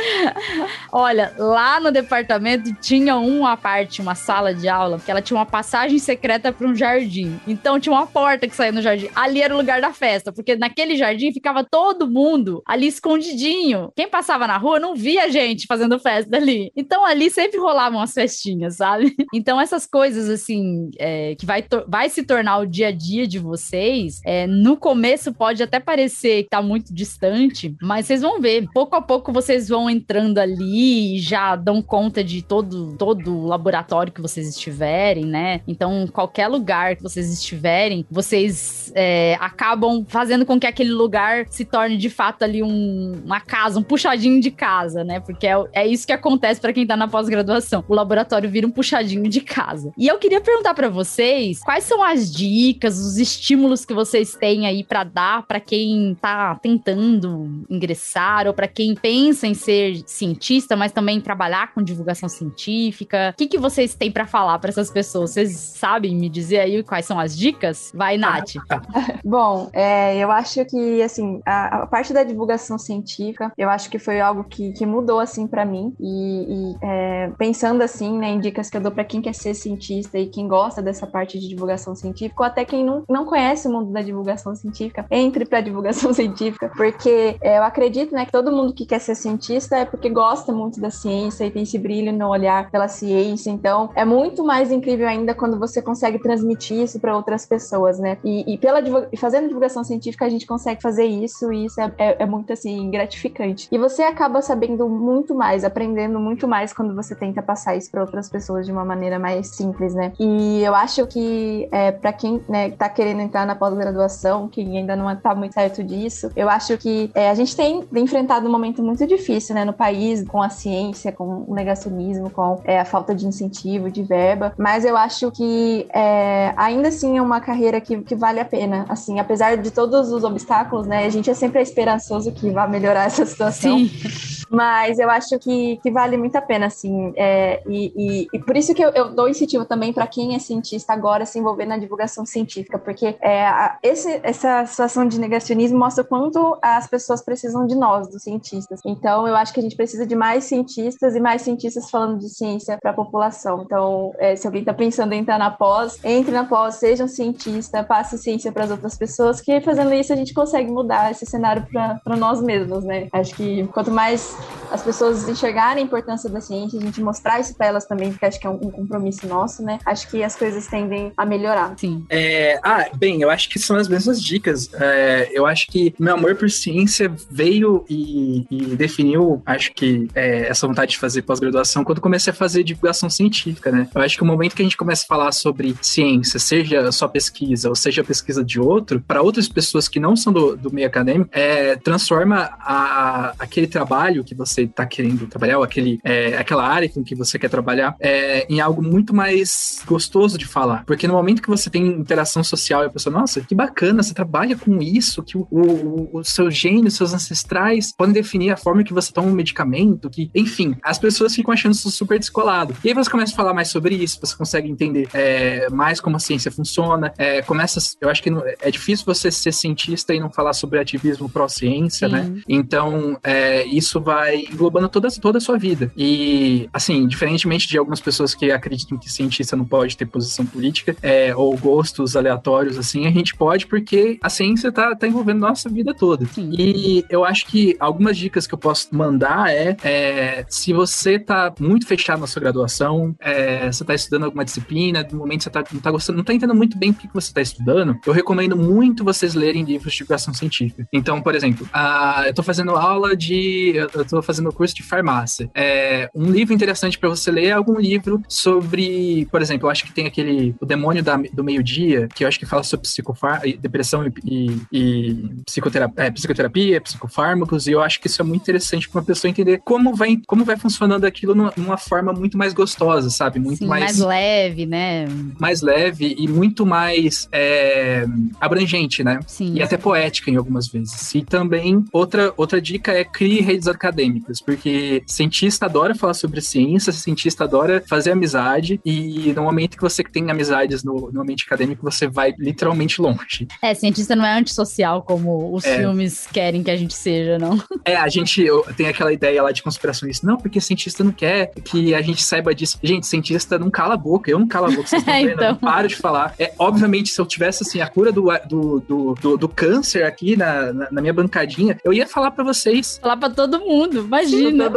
Olha, lá no departamento tinha uma parte, uma sala de aula, que ela tinha uma passagem secreta para um jardim. Então tinha uma porta que saía no jardim. Ali era o lugar da festa, porque naquele jardim ficava todo mundo ali escondidinho. Quem passava na rua não via gente fazendo festa ali. Então ali sempre rolavam as festinhas, sabe? Então essas coisas assim, é, que vai, vai se tornar o dia a dia de vocês, é, no começo pode até parecer que tá muito distante, mas vocês vão ver. Pouco a pouco vocês vão entrando ali e já dão conta de todo, todo laboratório que vocês estiverem, né? Então, qualquer lugar que vocês estiverem, vocês é, acabam fazendo com que aquele lugar se torne de fato ali um, uma casa, um puxadinho de casa, né? Porque é, é isso que acontece para quem tá na pós-graduação. O laboratório vira um puxadinho de casa. E eu queria perguntar para vocês quais são as dicas, os estímulos que vocês têm aí para dar para quem tá tentando ingressar ou para quem pensa em ser cientista, mas também trabalhar com divulgação científica. O que, que vocês têm para falar para essas pessoas? Vocês sabem me dizer aí quais são as dicas? Vai, Nath. Bom, é, eu acho que, assim, a, a, parte da divulgação científica, eu acho que foi algo que, que mudou, assim, para mim. E, e é, pensando, assim, né, em dicas que eu dou para quem quer ser cientista e quem gosta dessa parte de divulgação científica, ou até quem não, não conhece o mundo da divulgação científica, entre para divulgação científica, porque é, eu acredito, né, que todo mundo que quer ser cientista é porque gosta muito da ciência e tem esse brilho no olhar pela ciência. Então, é muito mais incrível ainda quando você consegue transmitir isso para outras pessoas, né? E, e pela fazendo divulgação científica a gente consegue fazer isso e isso é, é, é muito assim gratificante. E você acaba sabendo muito mais, aprendendo muito mais quando você tenta passar isso para outras pessoas de uma maneira mais simples, né? E eu acho que é, para quem né, tá querendo entrar na pós-graduação, que ainda não tá muito certo disso, eu acho que é, a gente tem, tem, enfrentado um momento muito difícil, né, no país, com a ciência, com o negacionismo, com é, a falta de incentivo, de verba, mas eu acho que é, ainda assim é uma carreira que, que vale a pena, assim, apesar de todos os obstáculos, né, a gente é sempre esperançoso que vai melhorar essa situação. Sim. Mas eu acho que, que vale muito a pena, assim. É, e, e, e, por isso que eu, eu dou incentivo também para quem é cientista agora se envolver na divulgação científica, porque é, esse, essa situação de negacionismo mostra o quanto as pessoas precisam de nós, dos cientistas. Então, eu acho que a gente precisa de mais cientistas e mais cientistas falando de ciência para a população. Então, é, se alguém está pensando em entrar na pós, entre na pós, seja um cientista, passe ciência para as outras pessoas, que fazendo isso a gente consegue mudar esse cenário para nós mesmos, né? Acho que quanto mais as pessoas enxergarem a importância da ciência, a gente mostrar isso para elas também, porque acho que é um, um, compromisso nosso, né? Acho que as coisas tendem a melhorar. Sim. É, ah, bem, eu acho que são as mesmas dicas. É, eu acho que meu amor por ciência veio e, e definiu, acho que, é, essa vontade de fazer pós-graduação quando comecei a fazer divulgação científica, né? Eu acho que o momento que a gente começa a falar sobre ciência, seja só pesquisa ou seja pesquisa de outro, para outras pessoas que não são do, do meio acadêmico, é, transforma a, aquele trabalho que você está querendo trabalhar, ou aquele, é, aquela área com que você quer trabalhar, é, em algo muito mais gostoso de falar. Porque no momento que você tem interação social e a pessoa, nossa, que bacana, você trabalha com isso, que o, o, o seu gênio, seus ancestrais podem definir a forma que você toma um medicamento, que, enfim, as pessoas ficam achando isso super descolado. E aí você começa a falar mais sobre isso, você consegue entender é, mais como a ciência funciona, é, começa, eu acho que é difícil você ser cientista e não falar sobre ativismo pró-ciência, né? Então, é, isso vai vai englobando toda, toda a sua vida. E, assim, diferentemente de algumas pessoas que acreditam que cientista não pode ter posição política é, ou gostos aleatórios, assim, a gente pode porque a ciência tá, tá envolvendo nossa vida toda. Sim. E eu acho que algumas dicas que eu posso mandar é, é se você tá muito fechado na sua graduação, é, você tá estudando alguma disciplina, no momento você tá, não tá gostando, não tá entendendo muito bem o que você tá estudando, eu recomendo muito vocês lerem livros de divulgação científica. Então, por exemplo, a, eu tô fazendo aula de. Eu, estou fazendo curso de farmácia. É, um livro interessante para você ler é algum livro sobre, por exemplo, eu acho que tem aquele O Demônio da, do Meio-Dia, que eu acho que fala sobre psicofar depressão e, e, e psicoterapia, é, psicoterapia, psicofármacos, e eu acho que isso é muito interessante para uma pessoa entender como vai, como vai funcionando aquilo numa, numa forma muito mais gostosa, sabe? Muito Sim, mais, mais leve, né? Mais leve e muito mais é, abrangente, né? Sim. E até poética em algumas vezes. E também outra, outra dica é crie redes acadêmicas acadêmicas, porque cientista adora falar sobre ciência, cientista adora fazer amizade, e no momento que você tem amizades no, no ambiente acadêmico, você vai literalmente longe. É, cientista não é antissocial como os é. filmes querem que a gente seja, não? É, a gente tem aquela ideia lá de conspiracionista, não, porque cientista não quer que a gente saiba disso. Gente, cientista não cala a boca, eu não calo a boca, vocês estão vendo, então... eu não paro de falar. É, obviamente, se eu tivesse, assim, a cura do, do, do, do, do câncer aqui na, na, na minha bancadinha, eu ia falar para vocês. Falar para todo mundo mundo, imagina.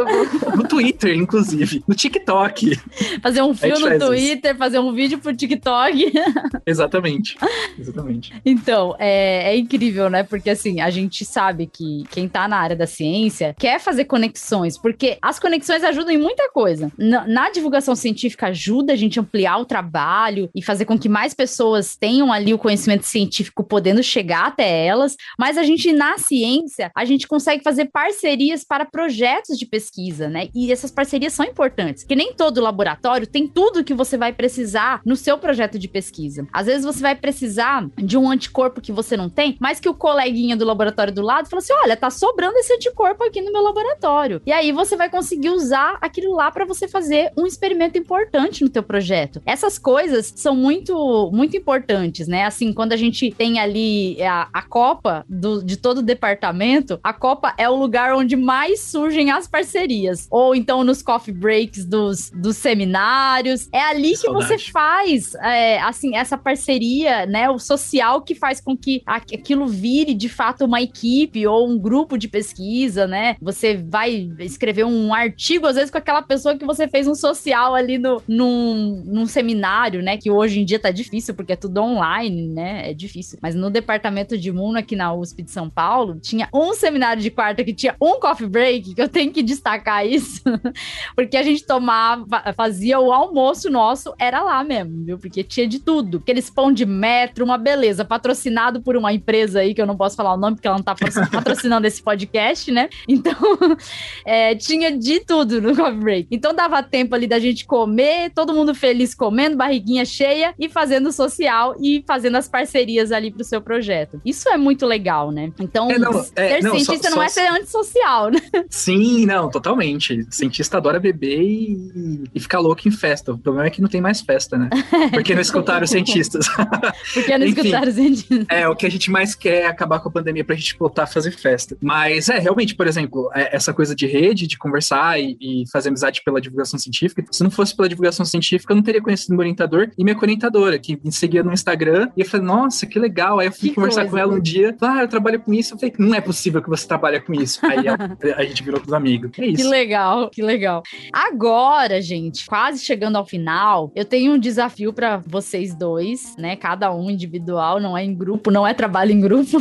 No Twitter, inclusive. No TikTok. Fazer um fio no Twitter, isso. fazer um vídeo pro TikTok. Exatamente. Exatamente. Então, é, é incrível, né? Porque assim, a gente sabe que quem tá na área da ciência quer fazer conexões, porque as conexões ajudam em muita coisa. Na, na divulgação científica ajuda a gente a ampliar o trabalho e fazer com que mais pessoas tenham ali o conhecimento científico podendo chegar até elas, mas a gente na ciência, a gente consegue fazer parcerias para projetos de pesquisa, né? E essas parcerias são importantes, porque nem todo laboratório tem tudo que você vai precisar no seu projeto de pesquisa. Às vezes você vai precisar de um anticorpo que você não tem, mas que o coleguinha do laboratório do lado fala assim: olha, tá sobrando esse anticorpo aqui no meu laboratório. E aí você vai conseguir usar aquilo lá para você fazer um experimento importante no teu projeto. Essas coisas são muito, muito importantes, né? Assim, quando a gente tem ali a, a Copa do, de todo o departamento, a Copa é o lugar onde mais surgem as parcerias. Ou então nos coffee breaks dos, dos seminários. É ali que, que você faz, é, assim, essa parceria, né? O social que faz com que aquilo vire de fato uma equipe ou um grupo de pesquisa, né? Você vai escrever um artigo, às vezes, com aquela pessoa que você fez um social ali no, num, num seminário, né? Que hoje em dia tá difícil, porque é tudo online, né? É difícil. Mas no departamento de Muno, aqui na USP de São Paulo, tinha um seminário de quarta que tinha um coffee break, que eu tenho que destacar isso, porque a gente tomava, fazia o almoço nosso, era lá mesmo, viu? Porque tinha de tudo. Aqueles pão de metro, uma beleza, patrocinado por uma empresa aí, que eu não posso falar o nome, porque ela não tá patrocinando esse podcast, né? Então, é, tinha de tudo no coffee break. Então dava tempo ali da gente comer, todo mundo feliz comendo, barriguinha cheia e fazendo social e fazendo as parcerias ali pro seu projeto. Isso é muito legal, né? Então, é, não, é, ser não, cientista só, não só... é ser antissocial, né? Sim, não, totalmente. cientista adora beber e, e ficar louco em festa. O problema é que não tem mais festa, né? Porque não escutaram os cientistas. Porque não Enfim, escutaram os cientistas. É, o que a gente mais quer é acabar com a pandemia pra gente voltar a fazer festa. Mas é, realmente, por exemplo, é, essa coisa de rede, de conversar e, e, fazer amizade pela divulgação científica. Se não fosse pela divulgação científica, eu não teria conhecido meu orientador e minha orientadora, que me seguia no Instagram. E eu falei, nossa, que legal. Aí eu fui que conversar coisa. com ela um dia. Ah, eu trabalho com isso. Eu falei, não é possível que você trabalhe com isso. Aí a, a gente virou os amigos. É isso. Que legal, que legal. Agora, gente, quase chegando ao final, eu tenho um desafio para vocês dois, né? Cada um individual, não é em grupo, não é trabalho em grupo.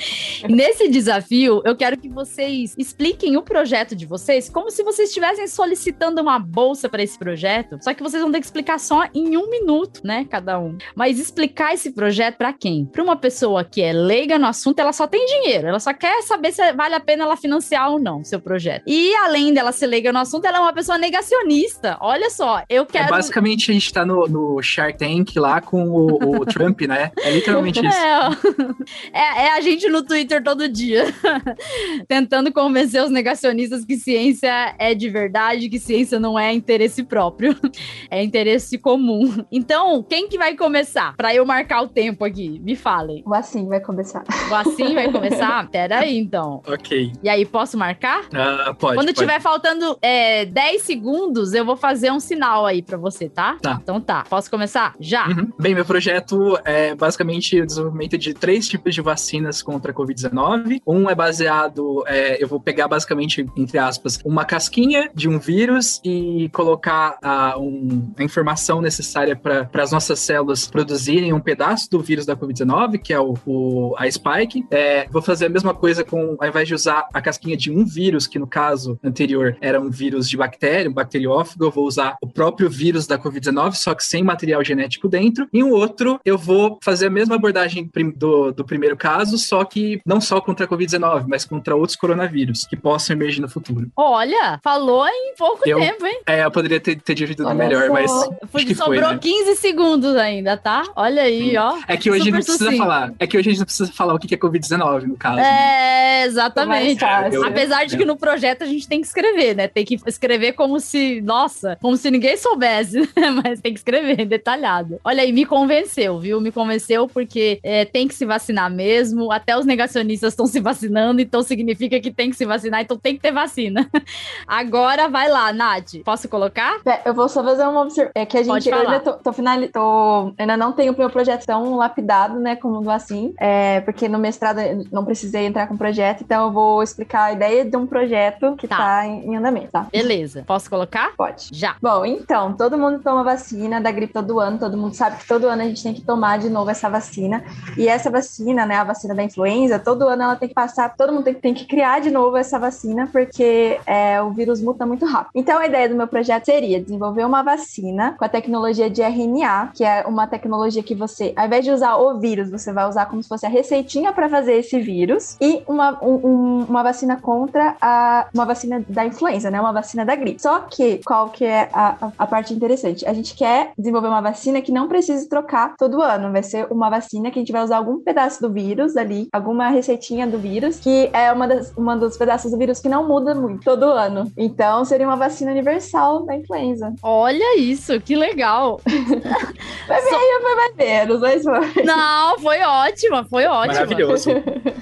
Nesse desafio, eu quero que vocês expliquem o projeto de vocês como se vocês estivessem solicitando uma bolsa para esse projeto, só que vocês vão ter que explicar só em um minuto, né, cada um. Mas explicar esse projeto para quem? Para uma pessoa que é leiga no assunto, ela só tem dinheiro, ela só quer saber se vale a pena ela financiar ou não seu projeto. E além dela ser leiga no assunto, ela é uma pessoa negacionista. Olha só, eu é, quero. É basicamente a gente tá no, no Shark Tank lá com o, o Trump, né? É literalmente isso. É, é, é a gente no Twitter todo dia, tentando convencer os negacionistas que ciência é de verdade, que ciência não é interesse próprio, é interesse comum. Então, quem que vai começar? Para eu marcar o tempo aqui, me falem. O assim vai começar. O assim vai começar? Pera aí, então. Ok. E aí, posso marcar? Uh, pode. Quando pode. tiver faltando é, 10 segundos, eu vou fazer um sinal aí para você, tá? Tá. Então tá. Posso começar? Já. Uhum. Bem, meu projeto é basicamente o desenvolvimento de três tipos de vacinas contra a Covid-19. Um é baseado, é, eu vou pegar basicamente, entre aspas, uma casquinha de um vírus e colocar a, um, a informação necessária para as nossas células produzirem um pedaço do vírus da Covid-19, que é o, o a spike. É, vou fazer a mesma coisa com, ao invés de usar a casquinha de um vírus, que no caso anterior era um vírus de bactéria, um bacteriófago, eu vou usar o próprio vírus da Covid-19, só que sem material genético dentro. E um outro, eu vou fazer a mesma abordagem do, do primeiro caso, só que não só contra a Covid-19, mas contra outros coronavírus que possam emergir no futuro. Olha, falou em pouco eu, tempo, hein? É, eu poderia ter, ter dividido melhor, só. mas. Foi, sobrou foi, né? 15 segundos ainda, tá? Olha aí, Sim. ó. É que hoje a gente não precisa sucinto. falar. É que hoje a gente não precisa falar o que é Covid-19, no caso. É, exatamente. Apesar de que no projeto a gente tem que escrever, né? Tem que escrever como se, nossa, como se ninguém soubesse, né? mas tem que escrever detalhado. Olha aí, me convenceu, viu? Me convenceu porque é, tem que se vacinar mesmo. Até os negacionistas estão se vacinando, então significa que tem que se vacinar, então tem que ter vacina. Agora vai lá, Nath. Posso colocar? É, eu vou só fazer uma observação. É que a gente eu ainda tô, tô, final... tô ainda não tenho o meu projeto tão lapidado, né, como do assim. É, porque no mestrado não precisei entrar com projeto, então eu vou explicar a ideia de um projeto que tá, tá em, em, andamento, tá? Beleza. Posso colocar? Pode. Já. Bom, então, todo mundo toma vacina da gripe todo ano, todo mundo sabe que todo ano a gente tem que tomar de novo essa vacina. E essa vacina, né, a vacina da influenza, todo ano ela tem que passar, todo mundo tem, tem que criar de novo essa vacina, porque é, o vírus muta muito rápido. Então, a ideia do meu projeto seria desenvolver uma vacina com a tecnologia de RNA, que é uma tecnologia que você, ao invés de usar o vírus, você vai usar como se fosse a receitinha para fazer esse vírus, e uma, um, uma vacina contra a uma vacina da influenza, né? Uma vacina da gripe. Só que, qual que é a, a parte interessante? A gente quer desenvolver uma vacina que não precise trocar todo ano. Vai ser uma vacina que a gente vai usar algum pedaço do vírus ali, alguma receitinha do vírus, que é uma das, uma dos pedaços do vírus que não muda muito todo ano. Então seria uma vacina universal da influenza. Olha isso, que legal. foi meio, foi mais menos, mas foi. Não, foi ótima, foi ótima. Maravilhoso.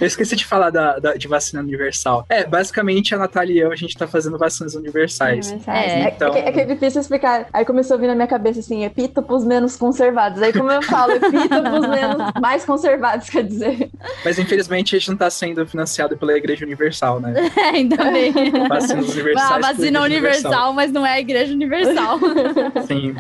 Eu esqueci de falar da, da, de vacina universal. É, basicamente a Natália e eu, a gente tá fazendo vacinas universais. É. Então... É, que, é, que, é difícil explicar. Aí começou a vir na minha cabeça assim, epítopos menos conservados. Aí como eu falo, epítopos menos mais conservados, quer dizer. Mas infelizmente a gente não tá sendo financiado pela Igreja Universal, né? É, ainda bem. Vacinas universais. A vacina universal, universal, mas não é a Igreja Universal. Sim.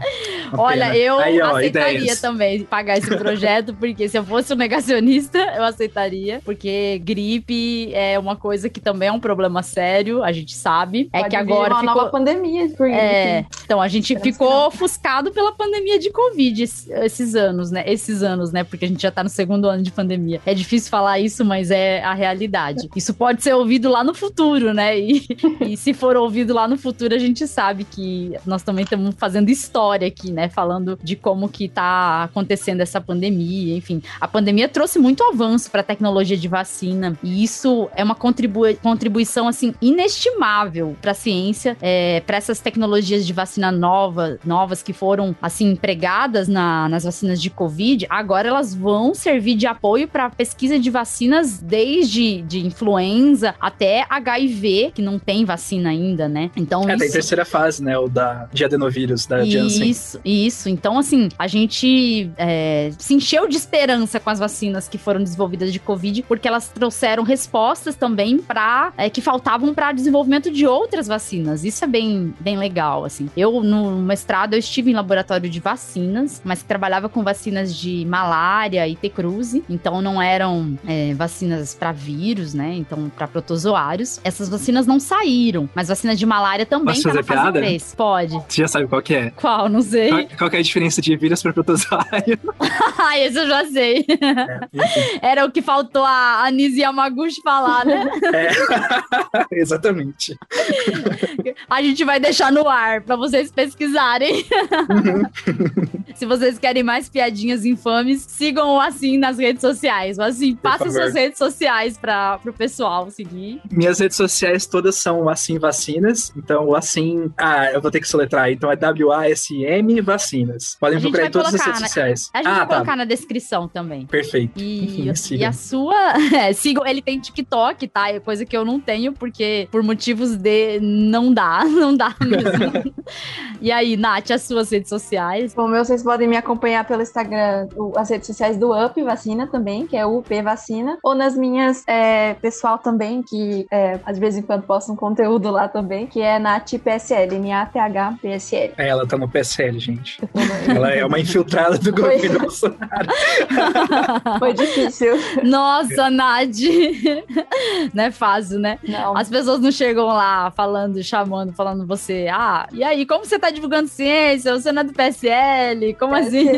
Olha, eu Aí, ó, aceitaria ideias. também pagar esse projeto, porque se eu fosse um negacionista, eu aceitaria, porque gripe é uma coisa que também é um problema sério, a gente sabe. É Pode é que agora uma ficou... nova pandemia por é, então a gente ficou ofuscado pela pandemia de Covid esses anos, né? Esses anos, né? Porque a gente já tá no segundo ano de pandemia. É difícil falar isso, mas é a realidade. Isso pode ser ouvido lá no futuro, né? E, e se for ouvido lá no futuro, a gente sabe que nós também estamos fazendo história aqui, né? Falando de como que tá acontecendo essa pandemia, enfim. A pandemia trouxe muito avanço para a tecnologia de vacina e isso é uma contribui contribuição assim inestimável para a ciência, é, para essas tecnologias de vacina nova, novas que foram assim empregadas na, nas vacinas de Covid. Agora elas vão servir de apoio para pesquisa de vacinas desde de influenza até HIV, que não tem vacina ainda, né? Então é, isso... tem terceira fase, né? O da de adenovírus da Janssen. Isso, isso. Então assim, a gente é, se encheu de esperança com as vacinas que foram desenvolvidas de Covid, porque elas trouxeram respostas também para é, que faltavam para desenvolvimento de outras vacinas. Isso é bem, bem legal, assim. Eu no mestrado eu estive em laboratório de vacinas, mas trabalhava com vacinas de malária e T-cruze, então não eram é, vacinas para vírus, né? Então para protozoários. Essas vacinas não saíram, mas vacina de malária também Posso tá na fase 3. Pode. Você já sabe qual que é? Qual? Não sei. Qual, qual é a diferença de vírus para protozoário? ah, esse eu já sei. É, Era o que faltou a Anise Yamaguchi falar, né? É, exatamente. A gente vai deixar no ar para vocês pesquisarem. Uhum. Se vocês querem mais piadinhas infames, sigam o Assim nas redes sociais. O Assim, passa suas redes sociais para o pessoal seguir. Minhas redes sociais todas são Assim Vacinas. Então, o Assim. Ah, eu vou ter que soletrar. Então é W-A-S-M Vacinas. Podem procurar em todas as redes na... sociais. A gente ah, vai tá. colocar na descrição também. Perfeito. E, Enfim, e a sua. É, sigam. Ele tem TikTok, tá? É coisa que eu não tenho, porque por motivos de. Não dá. Não dá mesmo. e aí, Nath, as suas redes sociais? Bom, meu, vocês podem me acompanhar pelo Instagram, as redes sociais do UP Vacina também, que é UP Vacina, ou nas minhas é, pessoal também, que é, de vez em quando posto um conteúdo lá também, que é Nath PSL, N-A-T-H-P-S-L. É, ela tá no PSL, gente. ela é uma infiltrada do governo Bolsonaro. Foi difícil. Nossa, Nath. não é fácil, né? Não. As pessoas não chegam lá falando, chamando, falando você, ah, e aí, como você tá divulgando ciência? Você não é do PSL? Como assim?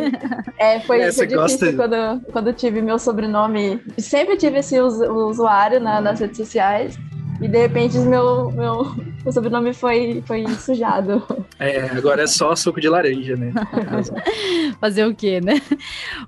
É, foi, é, foi difícil quando, quando tive meu sobrenome. Sempre tive esse usuário na, nas redes sociais. E de repente meu, meu, meu sobrenome foi, foi sujado. É, agora é só suco de laranja, né? Fazer o quê, né?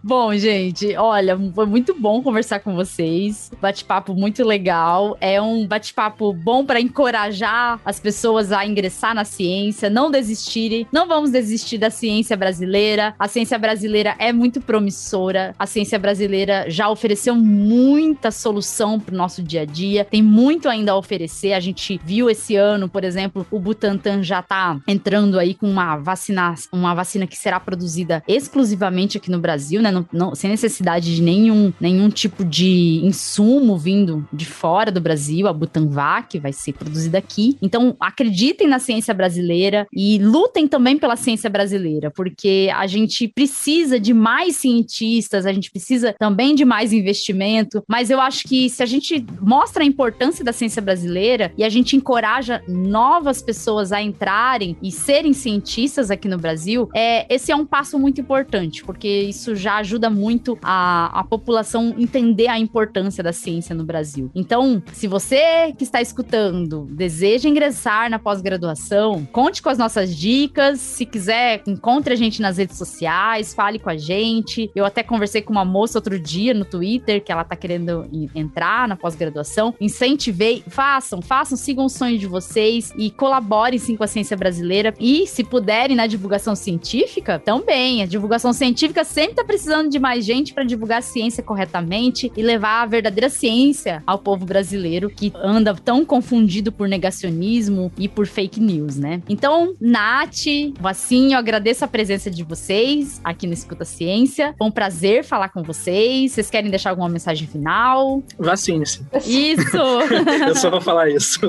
Bom, gente, olha, foi muito bom conversar com vocês. Bate-papo muito legal. É um bate-papo bom para encorajar as pessoas a ingressar na ciência, não desistirem. Não vamos desistir da ciência brasileira. A ciência brasileira é muito promissora. A ciência brasileira já ofereceu muita solução para o nosso dia a dia. Tem muito ainda a oferecer. A gente viu esse ano, por exemplo, o Butantan já está entrando aí com uma vacina, uma vacina que será produzida exclusivamente aqui no Brasil, né? Não, não, sem necessidade de nenhum, nenhum tipo de insumo vindo de fora do Brasil. A Butanvac vai ser produzida aqui. Então, acreditem na ciência brasileira e lutem também pela ciência brasileira, porque a gente precisa de mais cientistas, a gente precisa também de mais investimento, mas eu acho que se a gente mostra a importância da ciência brasileira e a gente encoraja novas pessoas a entrarem e serem cientistas aqui no Brasil, é, esse é um passo muito importante, porque isso já ajuda muito a, a população entender a importância da ciência no Brasil. Então, se você que está escutando deseja ingressar na pós-graduação, conte com as nossas dicas. Se quiser, encontre a gente nas redes sociais, fale com a gente. Eu até conversei com uma moça outro dia no Twitter que ela tá querendo entrar na pós-graduação. Incentivei, façam, façam, sigam o sonho de vocês e colaborem sim com a ciência brasileira. E se puderem na divulgação científica, também. A divulgação científica sempre tá precisando de mais gente para divulgar a ciência corretamente e levar a verdadeira ciência ao povo brasileiro que anda tão confundido por negacionismo e por fake news, né? Então, Nath, Vassinho, eu agradeço a presença de vocês aqui no Escuta Ciência. Foi um prazer falar com vocês. Vocês querem deixar alguma mensagem final? Vacine-se. Isso! eu só vou falar isso.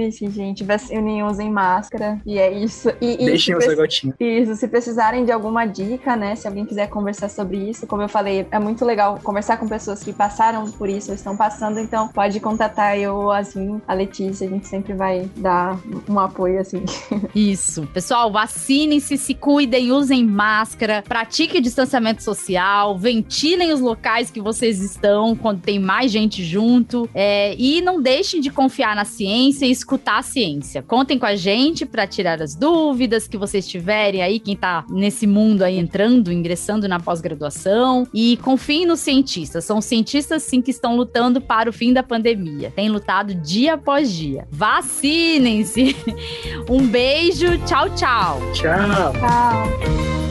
Vacine-se, gente. Vacinem, usem máscara. E é isso. E, e Deixem o seu gotinho. Isso. Se precisarem de alguma dica, né? Se alguém quiser conversar sobre isso, como eu falei, é muito legal conversar com pessoas que passaram por isso, ou estão passando. Então, pode contatar eu, assim, a Letícia. A gente sempre vai dar um apoio, assim. Isso. Pessoal, vacinem-se, se cuidem, usem máscara, pratiquem distanciamento social, ventilem os locais que vocês estão quando tem mais gente junto. É, e não deixem de confiar na ciência e escutar a ciência. Contem com a gente para tirar as dúvidas que vocês tiverem aí, quem tá nesse mundo aí entrando, ingressando na pós-graduação. E confiem nos cientistas. São cientistas, sim, que estão lutando para o fim da pandemia. Têm lutado dia após dia. Vacinem-se! Um beijo, tchau, tchau. Tchau. Tchau.